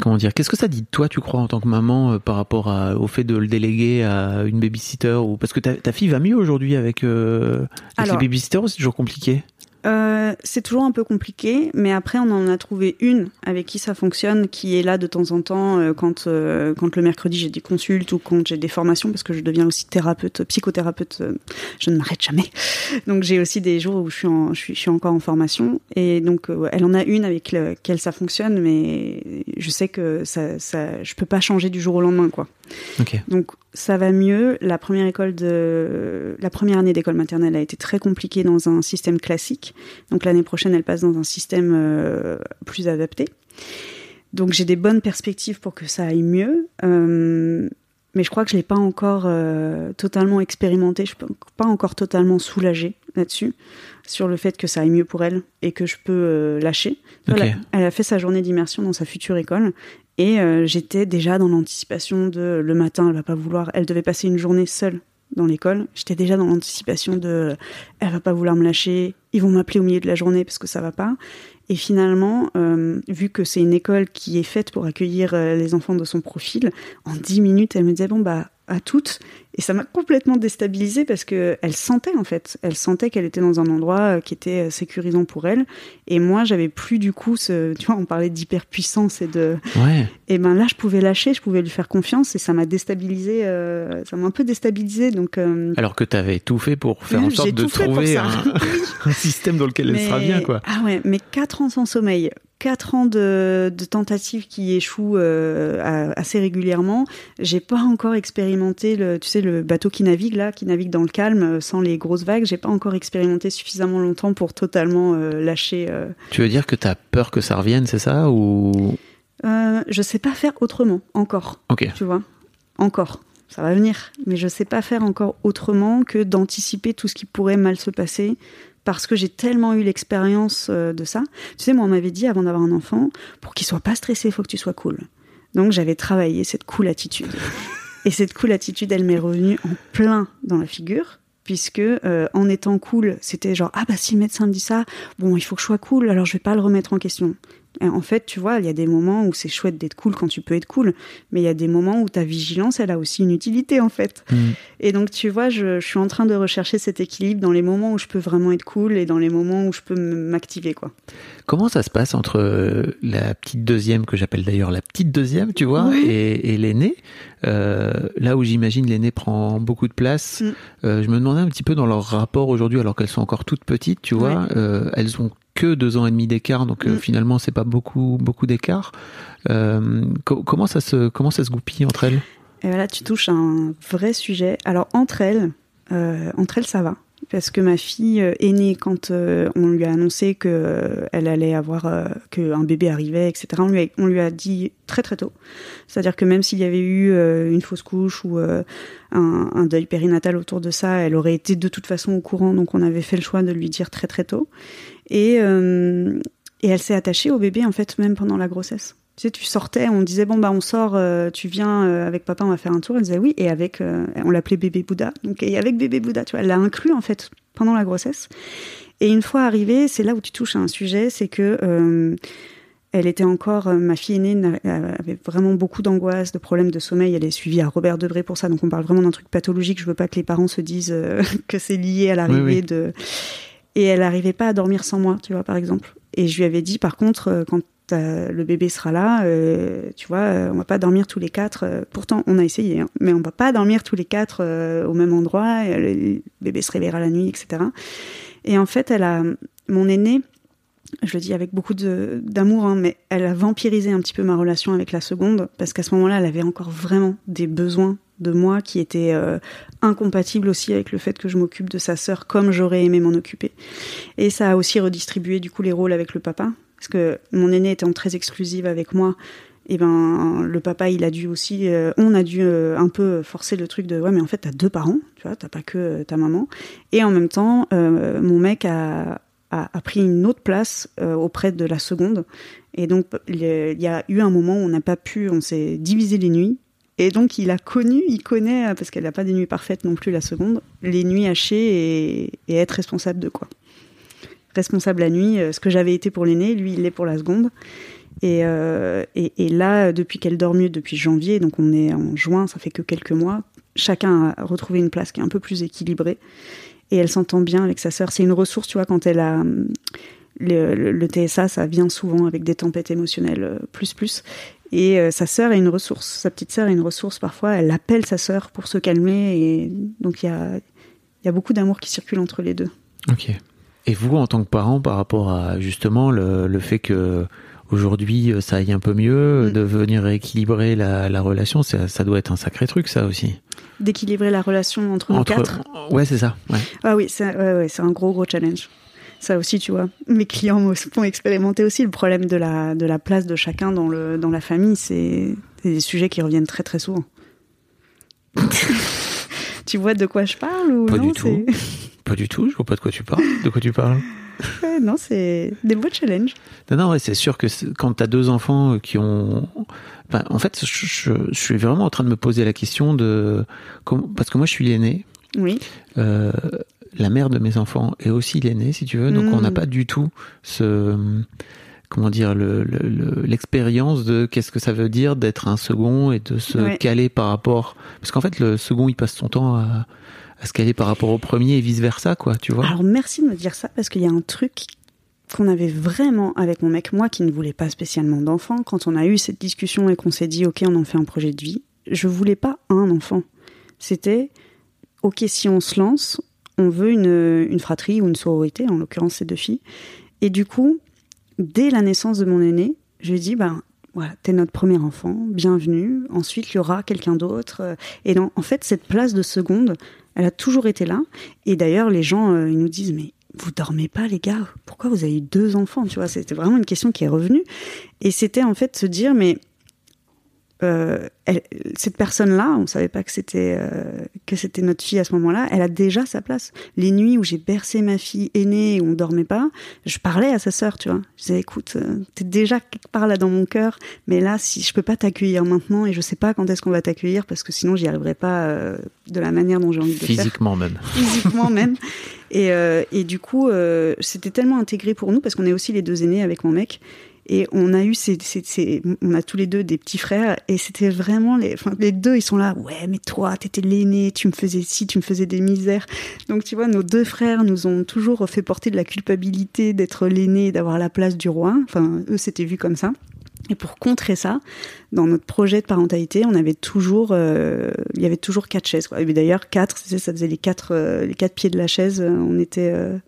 D: comment dire qu'est-ce que ça dit de toi tu crois en tant que maman par rapport à, au fait de le déléguer à une babysitter ou parce que ta, ta fille va mieux aujourd'hui avec, avec les babysitters ou c'est toujours compliqué?
B: Euh, c'est toujours un peu compliqué, mais après on en a trouvé une avec qui ça fonctionne, qui est là de temps en temps euh, quand euh, quand le mercredi j'ai des consultes ou quand j'ai des formations parce que je deviens aussi thérapeute, psychothérapeute. euh, je ne m'arrête jamais. Donc j'ai aussi des jours où je suis en, je suis, je suis encore en formation et donc elle en a une avec laquelle ça fonctionne, mais je sais que ça, ça je peux pas changer du jour au lendemain quoi.
D: Ok.
B: Donc ça va mieux. La première école de la première année d'école maternelle a été très compliquée dans un système classique. Donc l'année prochaine, elle passe dans un système euh, plus adapté. Donc j'ai des bonnes perspectives pour que ça aille mieux. Euh, mais je crois que je l'ai pas encore euh, totalement expérimenté. Je suis pas- encore totalement soulagée là-dessus, sur le fait que ça aille mieux pour elle et que je peux lâcher. Voilà. Elle a fait sa journée d'immersion dans sa future école et euh, j'étais déjà dans l'anticipation de le matin, elle va pas vouloir. Elle devait passer une journée seule dans l'école. J'étais déjà dans l'anticipation de elle va pas vouloir me lâcher. Ils vont m'appeler au milieu de la journée parce que ça va pas. Et finalement, euh, vu que c'est une école qui est faite pour accueillir euh, les enfants de son profil, en 10 minutes, elle me disait bon bah à toutes. Et ça m'a complètement déstabilisée parce que elle sentait en fait, elle sentait qu'elle était dans un endroit euh, qui était euh, sécurisant pour elle. Et moi, j'avais plus du coup ce, tu vois, on parlait d'hyperpuissance et de,
D: Ouais.
B: et ben là, je pouvais lâcher, je pouvais lui faire confiance et ça m'a déstabilisé, euh, ça m'a un peu déstabilisé. Donc, euh,
D: Alors que tu avais tout fait pour faire en sorte de trouver un, un système dans lequel elle sera bien, quoi.
B: Ah ouais, mais 4 ans sans sommeil, 4 ans de, de tentatives qui échouent euh, à- assez régulièrement. J'ai pas encore expérimenté le, tu sais, le bateau qui navigue là, qui navigue dans le calme euh, sans les grosses vagues. J'ai pas encore expérimenté suffisamment longtemps pour totalement euh, lâcher. euh.
D: Tu veux dire que tu as peur que ça revienne, c'est ça ou?
B: Je sais pas faire autrement encore.
D: Ok.
B: tu vois? Encore. Ça va venir. Mais je sais pas faire encore autrement que d'anticiper tout ce qui pourrait mal se passer parce que j'ai tellement eu l'expérience euh, de ça. Tu sais, moi, on m'avait dit avant d'avoir un enfant, pour qu'il soit pas stressé, il faut que tu sois cool. Donc, j'avais travaillé cette cool attitude. Et cette cool attitude, elle m'est revenue en plein dans la figure. Puisque euh, en étant cool, c'était genre ah bah si le médecin me dit ça, bon il faut que je sois cool, alors je vais pas le remettre en question. En fait, tu vois, il y a des moments où c'est chouette d'être cool quand tu peux être cool, mais il y a des moments où ta vigilance, elle a aussi une utilité en fait.
D: Mm.
B: Et donc, tu vois, je, je suis en train de rechercher cet équilibre dans les moments où je peux vraiment être cool et dans les moments où je peux m'activer, quoi.
D: Comment ça se passe entre euh, la petite deuxième, que j'appelle d'ailleurs la petite deuxième, tu vois, et, et l'aîné euh, Là où j'imagine l'aîné prend beaucoup de place,
B: Mm.
D: euh, je me demandais un petit peu dans leur rapport aujourd'hui, alors qu'elles sont encore toutes petites, tu vois, euh, elles ont que deux ans et demi d'écart, donc euh,
B: Mm.
D: finalement c'est pas beaucoup beaucoup d'écart. Euh, co- comment ça se comment ça se goupille entre elles?
B: Et là, tu touches à un vrai sujet. Alors, entre elles, euh, entre elles, ça va. Parce que ma fille euh, est née quand euh, on lui a annoncé que euh, elle allait avoir euh, qu'un bébé arrivait, etc. On lui, a, dit très très tôt. C'est-à-dire que même s'il y avait eu euh, une fausse couche ou euh, un, un deuil périnatal autour de ça, elle aurait été de toute façon au courant. Donc on avait fait le choix de lui dire très très tôt. Et, euh, et elle s'est attachée au bébé en fait même pendant la grossesse. Tu sais, tu sortais, on disait bon bah on sort, euh, tu viens euh, avec papa, on va faire un tour. Elle disait oui et avec, euh, on l'appelait bébé Bouddha. Donc et avec bébé Bouddha, tu vois, elle l'a inclus en fait pendant la grossesse. Et une fois arrivée, c'est là où tu touches à un sujet, c'est que elle était encore, ma fille aînée avait vraiment beaucoup d'angoisse, de problèmes de sommeil. Elle est suivie à Robert Debré pour ça, donc on parle vraiment d'un truc pathologique. Je veux pas que les parents se disent que c'est lié à l'arrivée
D: Oui, oui.
B: de. Et elle n'arrivait pas à dormir sans moi, tu vois, par exemple. Et je lui avais dit, par contre, quand euh, le bébé sera là, euh, tu vois, euh, on va pas dormir tous les quatre. pourtant, on a essayé, hein, mais on va pas dormir tous les quatre au même endroit. le bébé se réveillera la nuit, etc. Et en fait, elle a, mon aînée, je le dis avec beaucoup d'amour, hein, mais elle a vampirisé un petit peu ma relation avec la seconde, parce qu'à ce moment-là, elle avait encore vraiment des besoins de moi qui étaient incompatibles aussi avec le fait que je m'occupe de sa sœur comme j'aurais aimé m'en occuper. Et ça a aussi redistribué du coup les rôles avec le papa, parce que mon aîné étant très exclusive avec moi, et ben le papa il a dû aussi, euh, on a dû euh, un peu forcer le truc de ouais mais en fait t'as deux parents, tu vois, t'as pas que euh, ta maman. Et en même temps, mon mec a, a, pris une autre place auprès de la seconde. Et donc, il y a eu un moment où on n'a pas pu, on s'est divisé les nuits. Et donc, il a connu, il connaît, parce qu'elle n'a pas des nuits parfaites non plus, la seconde, les nuits hachées et être responsable de quoi. Responsable la nuit, euh, ce que j'avais été pour l'aîné, lui, il l'est pour la seconde. Et, euh, et, et là, depuis qu'elle dort mieux, depuis janvier, donc on est en juin, ça fait que quelques mois, chacun a retrouvé une place qui est un peu plus équilibrée et elle s'entend bien avec sa sœur. C'est une ressource, tu vois, quand elle a le, le- TSA, ça vient souvent avec des tempêtes émotionnelles euh, plus plus. Et sa sœur est une ressource, sa petite sœur est une ressource. Parfois, elle appelle sa sœur pour se calmer et donc il y a, y a beaucoup d'amour qui circule entre les deux.
D: Ok. Et vous, en tant que parent, par rapport à justement le, le fait que aujourd'hui euh, ça aille un peu mieux,
B: Mm.
D: de venir rééquilibrer la, la relation, ça, ça doit être un sacré truc, ça aussi.
B: D'équilibrer la relation entre, nous quatre.
D: Ouais, c'est ça. Ouais.
B: Ah oui, c'est ouais, ouais, c'est un gros gros challenge. Ça aussi, tu vois, mes clients me font expérimenter aussi le problème de la, de la place de chacun dans, le, dans la famille. C'est c'est des sujets qui reviennent très très souvent. tu vois de quoi je parle ou
D: Pas
B: non
D: du tout. Pas du tout. Je vois pas de quoi tu parles. De quoi tu parles
B: Ouais, non, c'est des beaux challenges.
D: Non, non, ouais, c'est sûr que quand tu as deux enfants qui ont. En fait, je, je- je suis vraiment en train de me poser la question de. Parce que moi, je suis l'aîné.
B: Oui,
D: Euh, la mère de mes enfants est aussi l'aîné, si tu veux. Donc,
B: Mm.
D: on n'a pas du tout ce. Comment dire, le- le- le- l'expérience de qu'est-ce que ça veut dire d'être un second et de se
B: Ouais.
D: caler par rapport. Parce qu'en fait, le second, il passe son temps à, à se caler par rapport au premier et vice versa, quoi, tu vois.
B: Alors merci de me dire ça parce qu'il y a un truc qu'on avait vraiment avec mon mec, moi qui ne voulais pas spécialement d'enfant, quand on a eu cette discussion et qu'on s'est dit ok on en fait un projet de vie, je voulais pas un enfant. C'était ok si on se lance, on veut une, une fratrie ou une sororité, en l'occurrence c'est deux filles. Et du coup, dès la naissance de mon aîné, je lui ai dit ben voilà, t'es notre premier enfant, bienvenue. Ensuite, il y aura quelqu'un d'autre. Euh, Et non, en fait, cette place de seconde, elle a toujours été là. Et d'ailleurs, les gens, euh, ils nous disent, mais vous dormez pas, les gars? Pourquoi vous avez eu deux enfants? Tu vois, c'était vraiment une question qui est revenue. Et c'était en fait se dire, mais euh, elle- cette personne-là, on savait pas que c'était euh, que c'était notre fille à ce moment-là. Elle a déjà sa place. Les nuits où j'ai bercé ma fille aînée et où on dormait pas, je parlais à sa sœur, tu vois. Je disais, écoute, euh, t'es déjà quelque part là dans mon cœur, mais là, si je peux pas t'accueillir maintenant et je sais pas quand est-ce qu'on va t'accueillir parce que sinon j'y arriverai pas euh, de la manière dont j'ai envie de le faire
D: Physiquement même.
B: physiquement même. Et, et du coup, c'était tellement intégré pour nous parce qu'on est aussi les deux aînés avec mon mec. Et on a eu on a tous les deux des petits frères et c'était vraiment les, enfin les deux ils sont là. Ouais, mais toi, t'étais l'aîné, tu me faisais ci, tu me faisais des misères. Donc tu vois, nos deux frères nous ont toujours fait porter de la culpabilité d'être l'aîné, d'avoir la place du roi. Enfin, eux c'était vu comme ça. Et pour contrer ça, dans notre projet de parentalité, on avait toujours, euh, il y avait toujours quatre chaises. Quoi. Et d'ailleurs, quatre, ça faisait les quatre, euh, les quatre pieds de la chaise. On était. euh,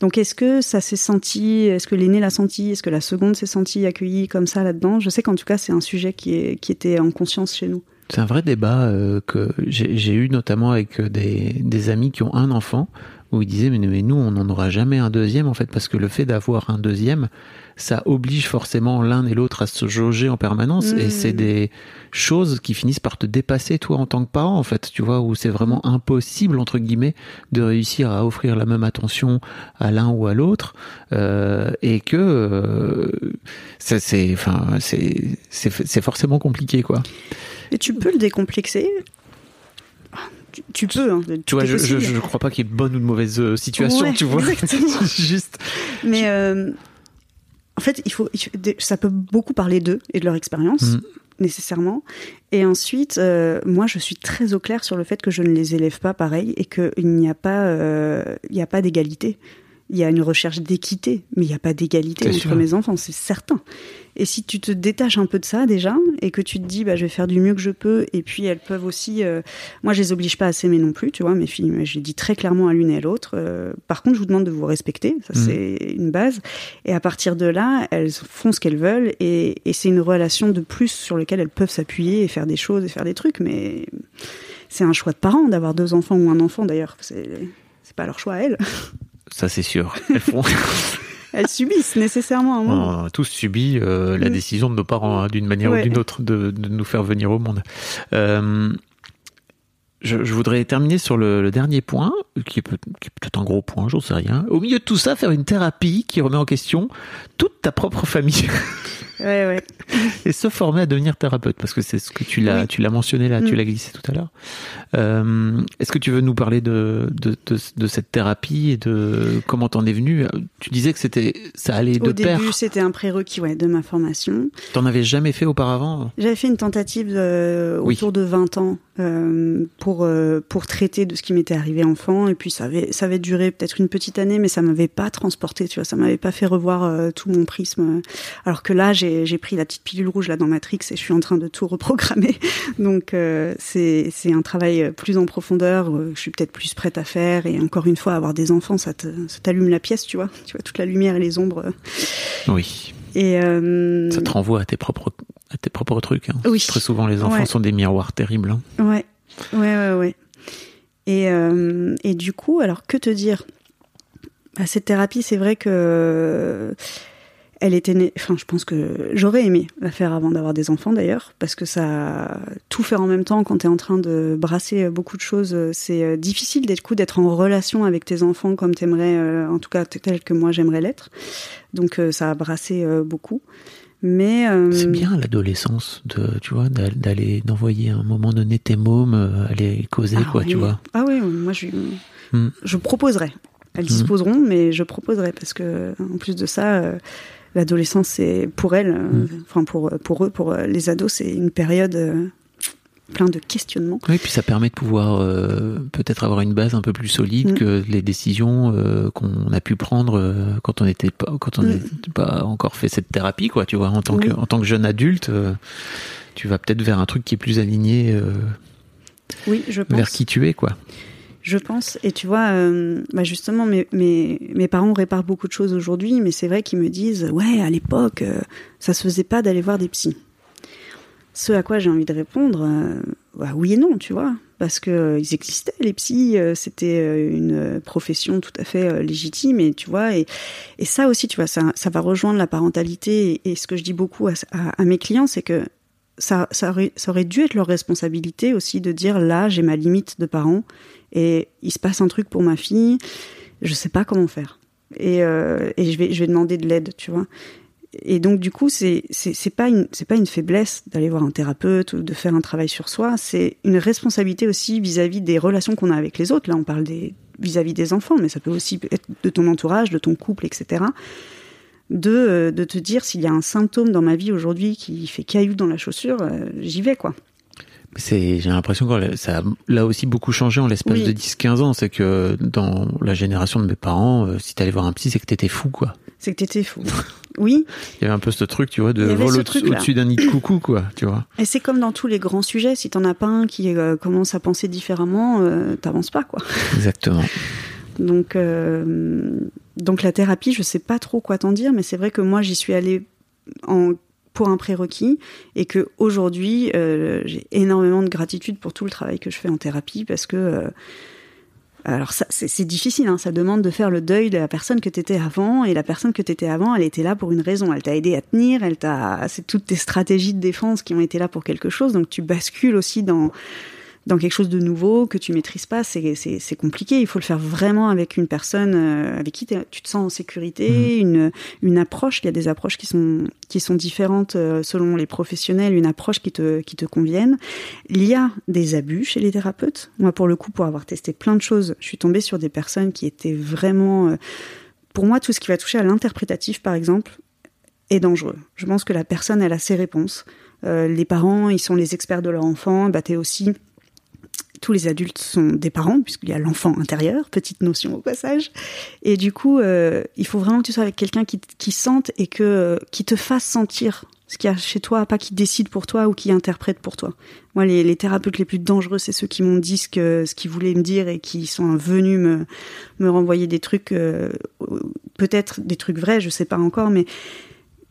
B: Donc, est-ce que ça s'est senti Est-ce que l'aîné l'a senti Est-ce que la seconde s'est sentie accueillie comme ça là-dedans? Je sais qu'en tout cas, c'est un sujet qui, est, qui était en conscience chez nous.
D: C'est un vrai débat euh, que j'ai eu notamment avec euh, des, des amis qui ont un enfant où ils disaient mais, mais nous on n'en aura jamais un deuxième en fait parce que le fait d'avoir un deuxième ça oblige forcément l'un et l'autre à se jauger en permanence
B: Mm.
D: et c'est des choses qui finissent par te dépasser toi en tant que parent en fait tu vois où c'est vraiment impossible entre guillemets de réussir à offrir la même attention à l'un ou à l'autre euh, et que euh, ça, c'est enfin c'est c'est c'est forcément compliqué quoi
B: Et tu peux le décomplexer. Tu, tu peux. Hein,
D: tu vois, je, je, crois pas qu'il y ait bonne ou de mauvaise euh, situation,
B: Ouais,
D: tu vois.
B: exactement.
D: Juste.
B: Mais euh, en fait, il faut, ça peut beaucoup parler d'eux et de leur expérience,
D: Mm.
B: nécessairement. Et ensuite, euh, moi, je suis très au clair sur le fait que je ne les élève pas pareil et qu'il n'y a pas, euh, il n'y a pas d'égalité. Il y a une recherche d'équité, mais il n'y a pas d'égalité entre
D: sûr.
B: mes enfants, c'est certain. Et si tu te détaches un peu de ça déjà, et que tu te dis, bah, je vais faire du mieux que je peux, et puis elles peuvent aussi, euh, moi je les oblige pas à s'aimer non plus, tu vois, mes filles, mais je les dis très clairement à l'une et à l'autre. euh, par contre, je vous demande de vous respecter, ça
D: Mhm.
B: c'est une base. Et à partir de là, elles font ce qu'elles veulent, et, et c'est une relation de plus sur laquelle elles peuvent s'appuyer et faire des choses et faire des trucs, mais c'est un choix de parents d'avoir deux enfants ou un enfant d'ailleurs. C'est pas leur choix à elles.
D: Ça, c'est sûr. Elles font.
B: Elles subissent nécessairement un moment.
D: On a tous subi euh, la
B: Mm.
D: décision de nos parents, hein, d'une manière
B: Ouais.
D: ou d'une autre, de, de nous faire venir au monde. Euh, je, je voudrais terminer sur le, le dernier point, qui est, peut, peut-être un gros point, j'en sais rien. Au milieu de tout ça, faire une thérapie qui remet en question toute ta propre famille.
B: Ouais, ouais.
D: et se former à devenir thérapeute, parce que c'est ce que tu l'as,
B: Oui.
D: tu l'as mentionné là, tu
B: Mm.
D: l'as glissé tout à l'heure. Euh, est-ce que tu veux nous parler de, de, de, de cette thérapie et de comment t'en es venu? Tu disais que c'était, ça allait de
B: Au
D: pair.
B: début, c'était un prérequis ouais, de ma formation.
D: T'en avais jamais fait auparavant?
B: J'avais fait une tentative euh,
D: Oui.
B: autour de 20 ans euh, pour pour traiter de ce qui m'était arrivé enfant et puis ça avait ça avait duré peut-être une petite année mais ça m'avait pas transporté tu vois ça m'avait pas fait revoir tout mon prisme alors que là j'ai j'ai pris la petite pilule rouge là dans Matrix et je suis en train de tout reprogrammer donc euh, c'est c'est un travail plus en profondeur euh, je suis peut-être plus prête à faire et encore une fois avoir des enfants ça t'allume la pièce tu vois tu vois toute la lumière et les ombres
D: Oui.
B: et euh,
D: Ça te renvoie à tes propres, à tes propres trucs. hein.
B: Oui.
D: Très souvent, les enfants
B: Ouais.
D: sont des miroirs terribles. hein.
B: Ouais, ouais, ouais, ouais. Et, euh, et du coup, alors que te dire? Bah, Cette thérapie, c'est vrai que elle était née. Enfin, je pense que j'aurais aimé la faire avant d'avoir des enfants d'ailleurs, parce que ça, tout faire en même temps quand tu es en train de brasser beaucoup de choses, c'est euh, difficile du coup d'être en relation avec tes enfants comme t'aimerais, euh, en tout cas tel que moi j'aimerais l'être. Donc euh, ça a brassé euh, beaucoup. Mais euh,
D: C'est bien l'adolescence de, tu vois, d'a- d'aller, d'envoyer à un moment donné tes mômes, euh, aller causer,
B: Ah
D: quoi,
B: oui.
D: tu vois.
B: Ah oui, moi je,
D: Hmm.
B: je proposerais. Elles disposeront, mais je proposerais parce que en plus de ça, euh, l'adolescence c'est pour elles, euh, enfin pour pour eux, pour euh, les ados, c'est une période euh, plein de questionnements.
D: Oui, puis ça permet de pouvoir euh, peut-être avoir une base un peu plus solide
B: Mm.
D: que les décisions euh, qu'on a pu prendre euh, quand on n'était pas, quand on
B: Mm.
D: n'était pas encore fait cette thérapie, quoi, tu vois. En tant que, en tant que jeune adulte, tu vas peut-être vers un truc qui est plus aligné
B: Oui, je pense.
D: vers qui tu es, quoi.
B: Je pense. Et tu vois, euh, bah justement, mes, mes, parents réparent beaucoup de choses aujourd'hui, mais c'est vrai qu'ils me disent Ouais, à l'époque, euh, ça se faisait pas d'aller voir des psys. Ce à quoi j'ai envie de répondre euh, bah, oui et non, tu vois. Parce que euh, existaient, les psys, c'était une profession tout à fait légitime, et tu vois, et, ça aussi, tu vois, ça, ça va rejoindre la parentalité. Et, ce que je dis beaucoup à mes clients, c'est que ça, ça, aurait, dû être leur responsabilité aussi de dire là, j'ai ma limite de parent, et il se passe un truc pour ma fille, je sais pas comment faire. Et, euh, je, vais, demander de l'aide, tu vois. Et donc du coup, c'est pas une pas une faiblesse d'aller voir un thérapeute ou de faire un travail sur soi. C'est une responsabilité aussi vis-à-vis des relations qu'on a avec les autres. Là, on parle vis-à-vis des enfants, mais ça peut aussi être de ton entourage, de ton couple, etc. De euh, de te dire s'il y a un symptôme dans ma vie aujourd'hui qui fait caillou dans la chaussure, euh, j'y vais quoi.
D: C'est, j'ai l'impression que ça a là aussi beaucoup changé en l'espace
B: Oui.
D: de 10-15 ans. C'est que dans la génération de mes parents, euh, si t'allais voir un psy, c'est que t'étais fou, quoi.
B: C'est que t'étais fou. Oui,
D: Il y avait un peu ce truc, tu vois, de vol au- au-dessus d'un nid de coucou, quoi, tu vois.
B: Et c'est comme dans tous les grands sujets, si t'en as pas un qui euh, commence à penser différemment, euh, t'avances pas quoi.
D: Exactement.
B: Donc, euh, donc la thérapie, je sais pas trop quoi t'en dire, mais c'est vrai que moi j'y suis allée pour un prérequis et que aujourd'hui euh, j'ai énormément de gratitude pour tout le travail que je fais en thérapie parce que euh, alors ça c'est c'est difficile, hein, ça demande de faire le deuil de la personne que t'étais avant et la personne que t'étais avant, elle était là pour une raison, elle t'a aidé à tenir, elle t'a c'est toutes tes stratégies de défense qui ont été là pour quelque chose, donc tu bascules aussi dans dans quelque chose de nouveau que tu maîtrises pas, c'est compliqué. Il faut le faire vraiment avec une personne euh, avec qui tu te sens en sécurité, une une approche. Il y a des approches qui sont qui sont différentes euh, selon les professionnels, une approche qui te qui te convienne. Il y a des abus chez les thérapeutes. Moi, pour le coup, pour avoir testé plein de choses, je suis tombée sur des personnes qui étaient vraiment, euh, pour moi, tout ce qui va toucher à l'interprétatif, par exemple, est dangereux. Je pense que la personne, elle a ses réponses. Euh, les parents, ils sont les experts de leur enfant. Bah, t'es aussi tous les adultes sont des parents, puisqu'il y a l'enfant intérieur, petite notion au passage. Et du coup, euh, il faut vraiment que tu sois avec quelqu'un qui, qui sente et que, qui te fasse sentir ce qu'il y a chez toi, pas qui décide pour toi ou qui interprète pour toi. Moi, les, les thérapeutes les plus dangereux, c'est ceux qui m'ont dit ce qu'ils voulaient me dire et qui sont venus me, me renvoyer des trucs, euh, peut-être des trucs vrais, je sais pas encore, mais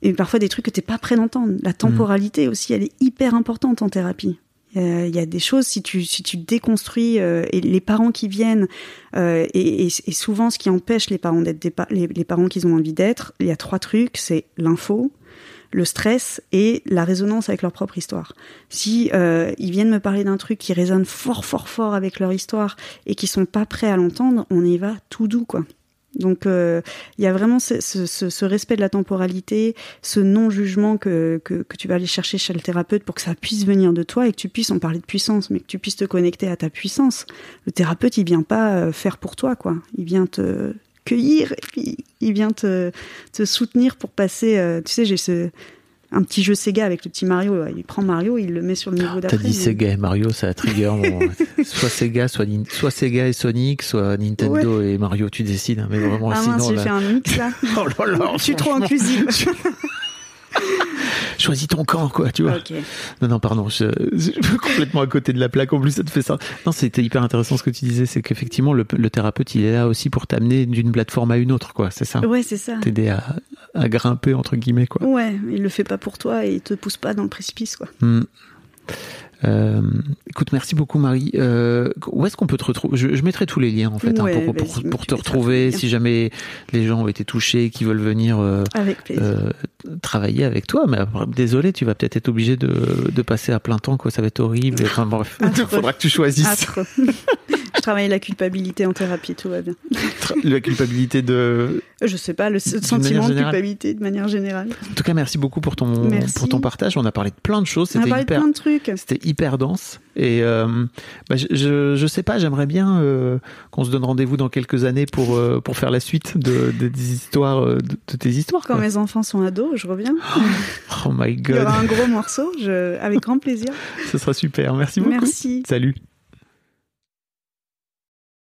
B: et parfois des trucs que t'es pas prêt d'entendre. La temporalité aussi, elle est hyper importante en thérapie. Il y a- il y a des choses, si tu, si tu déconstruis, euh, et les parents qui viennent, euh, et, souvent ce qui empêche les parents d'être les, parents qu'ils ont envie d'être, il y a trois trucs, c'est l'info, le stress et la résonance avec leur propre histoire. Si euh, ils viennent me parler d'un truc qui résonne fort fort fort avec leur histoire et qui sont pas prêts à l'entendre, on y va tout doux quoi. Donc euh, il y a vraiment ce, ce, respect de la temporalité, ce non-jugement que, que, que, tu vas aller chercher chez le thérapeute pour que ça puisse venir de toi et que tu puisses en parler de puissance, mais que tu puisses te connecter à ta puissance. Le thérapeute, il vient pas euh, faire pour toi, quoi. Il vient te cueillir et puis il vient te, te soutenir pour passer. Euh, tu sais, j'ai ce un petit jeu Sega avec le petit Mario. Il prend Mario, il le met sur le niveau d'après.
D: T'as dit Sega et Mario, ça a trigger. soit Sega, soit, soit Sega et Sonic, soit Nintendo et Mario, tu décides. Hein, mais vraiment,
B: ah
D: sinon,
B: mince, j'ai fait un mix là.
D: oh là là,
B: je suis trop inclusive.
D: choisis ton camp, quoi, tu vois. Non, non, pardon, je, suis complètement à côté de la plaque. En plus, ça te fait ça. Non, c'était hyper intéressant ce que tu disais, c'est qu'effectivement, le, thérapeute, il est là aussi pour t'amener d'une plateforme à une autre, quoi. C'est ça.
B: Ouais, c'est ça.
D: T'aider à, à, grimper entre guillemets, quoi.
B: Ouais, il le fait pas pour toi et il te pousse pas dans le précipice, quoi.
D: Hmm. Euh, écoute, merci beaucoup Marie. Euh, où est-ce qu'on peut te retrouver? Je, mettrai tous les liens en fait hein, pour, pour, te retrouver si jamais les gens ont été touchés, qui veulent venir euh, euh travailler avec toi. Mais désolé, tu vas peut-être être obligé de, de, passer à plein temps, quoi. Ça va être horrible. Enfin bref, il faudra que tu choisisses.
B: Je travaille la culpabilité en thérapie, tout va bien.
D: la culpabilité de.
B: Je sais pas, le sentiment de culpabilité de manière générale.
D: En tout cas, merci beaucoup pour ton pour ton partage. On a parlé de plein de choses.
B: On a parlé de plein de trucs.
D: C'était hyper dense. Et euh, bah, je, je, sais pas, j'aimerais bien euh, qu'on se donne rendez-vous dans quelques années pour, euh, pour faire la suite de, des histoires, de, tes histoires.
B: Quand mes enfants sont ados, je reviens.
D: Oh my god.
B: Il y aura un gros morceau, je, avec grand plaisir.
D: Ce sera super. Merci beaucoup.
B: Merci.
D: Salut.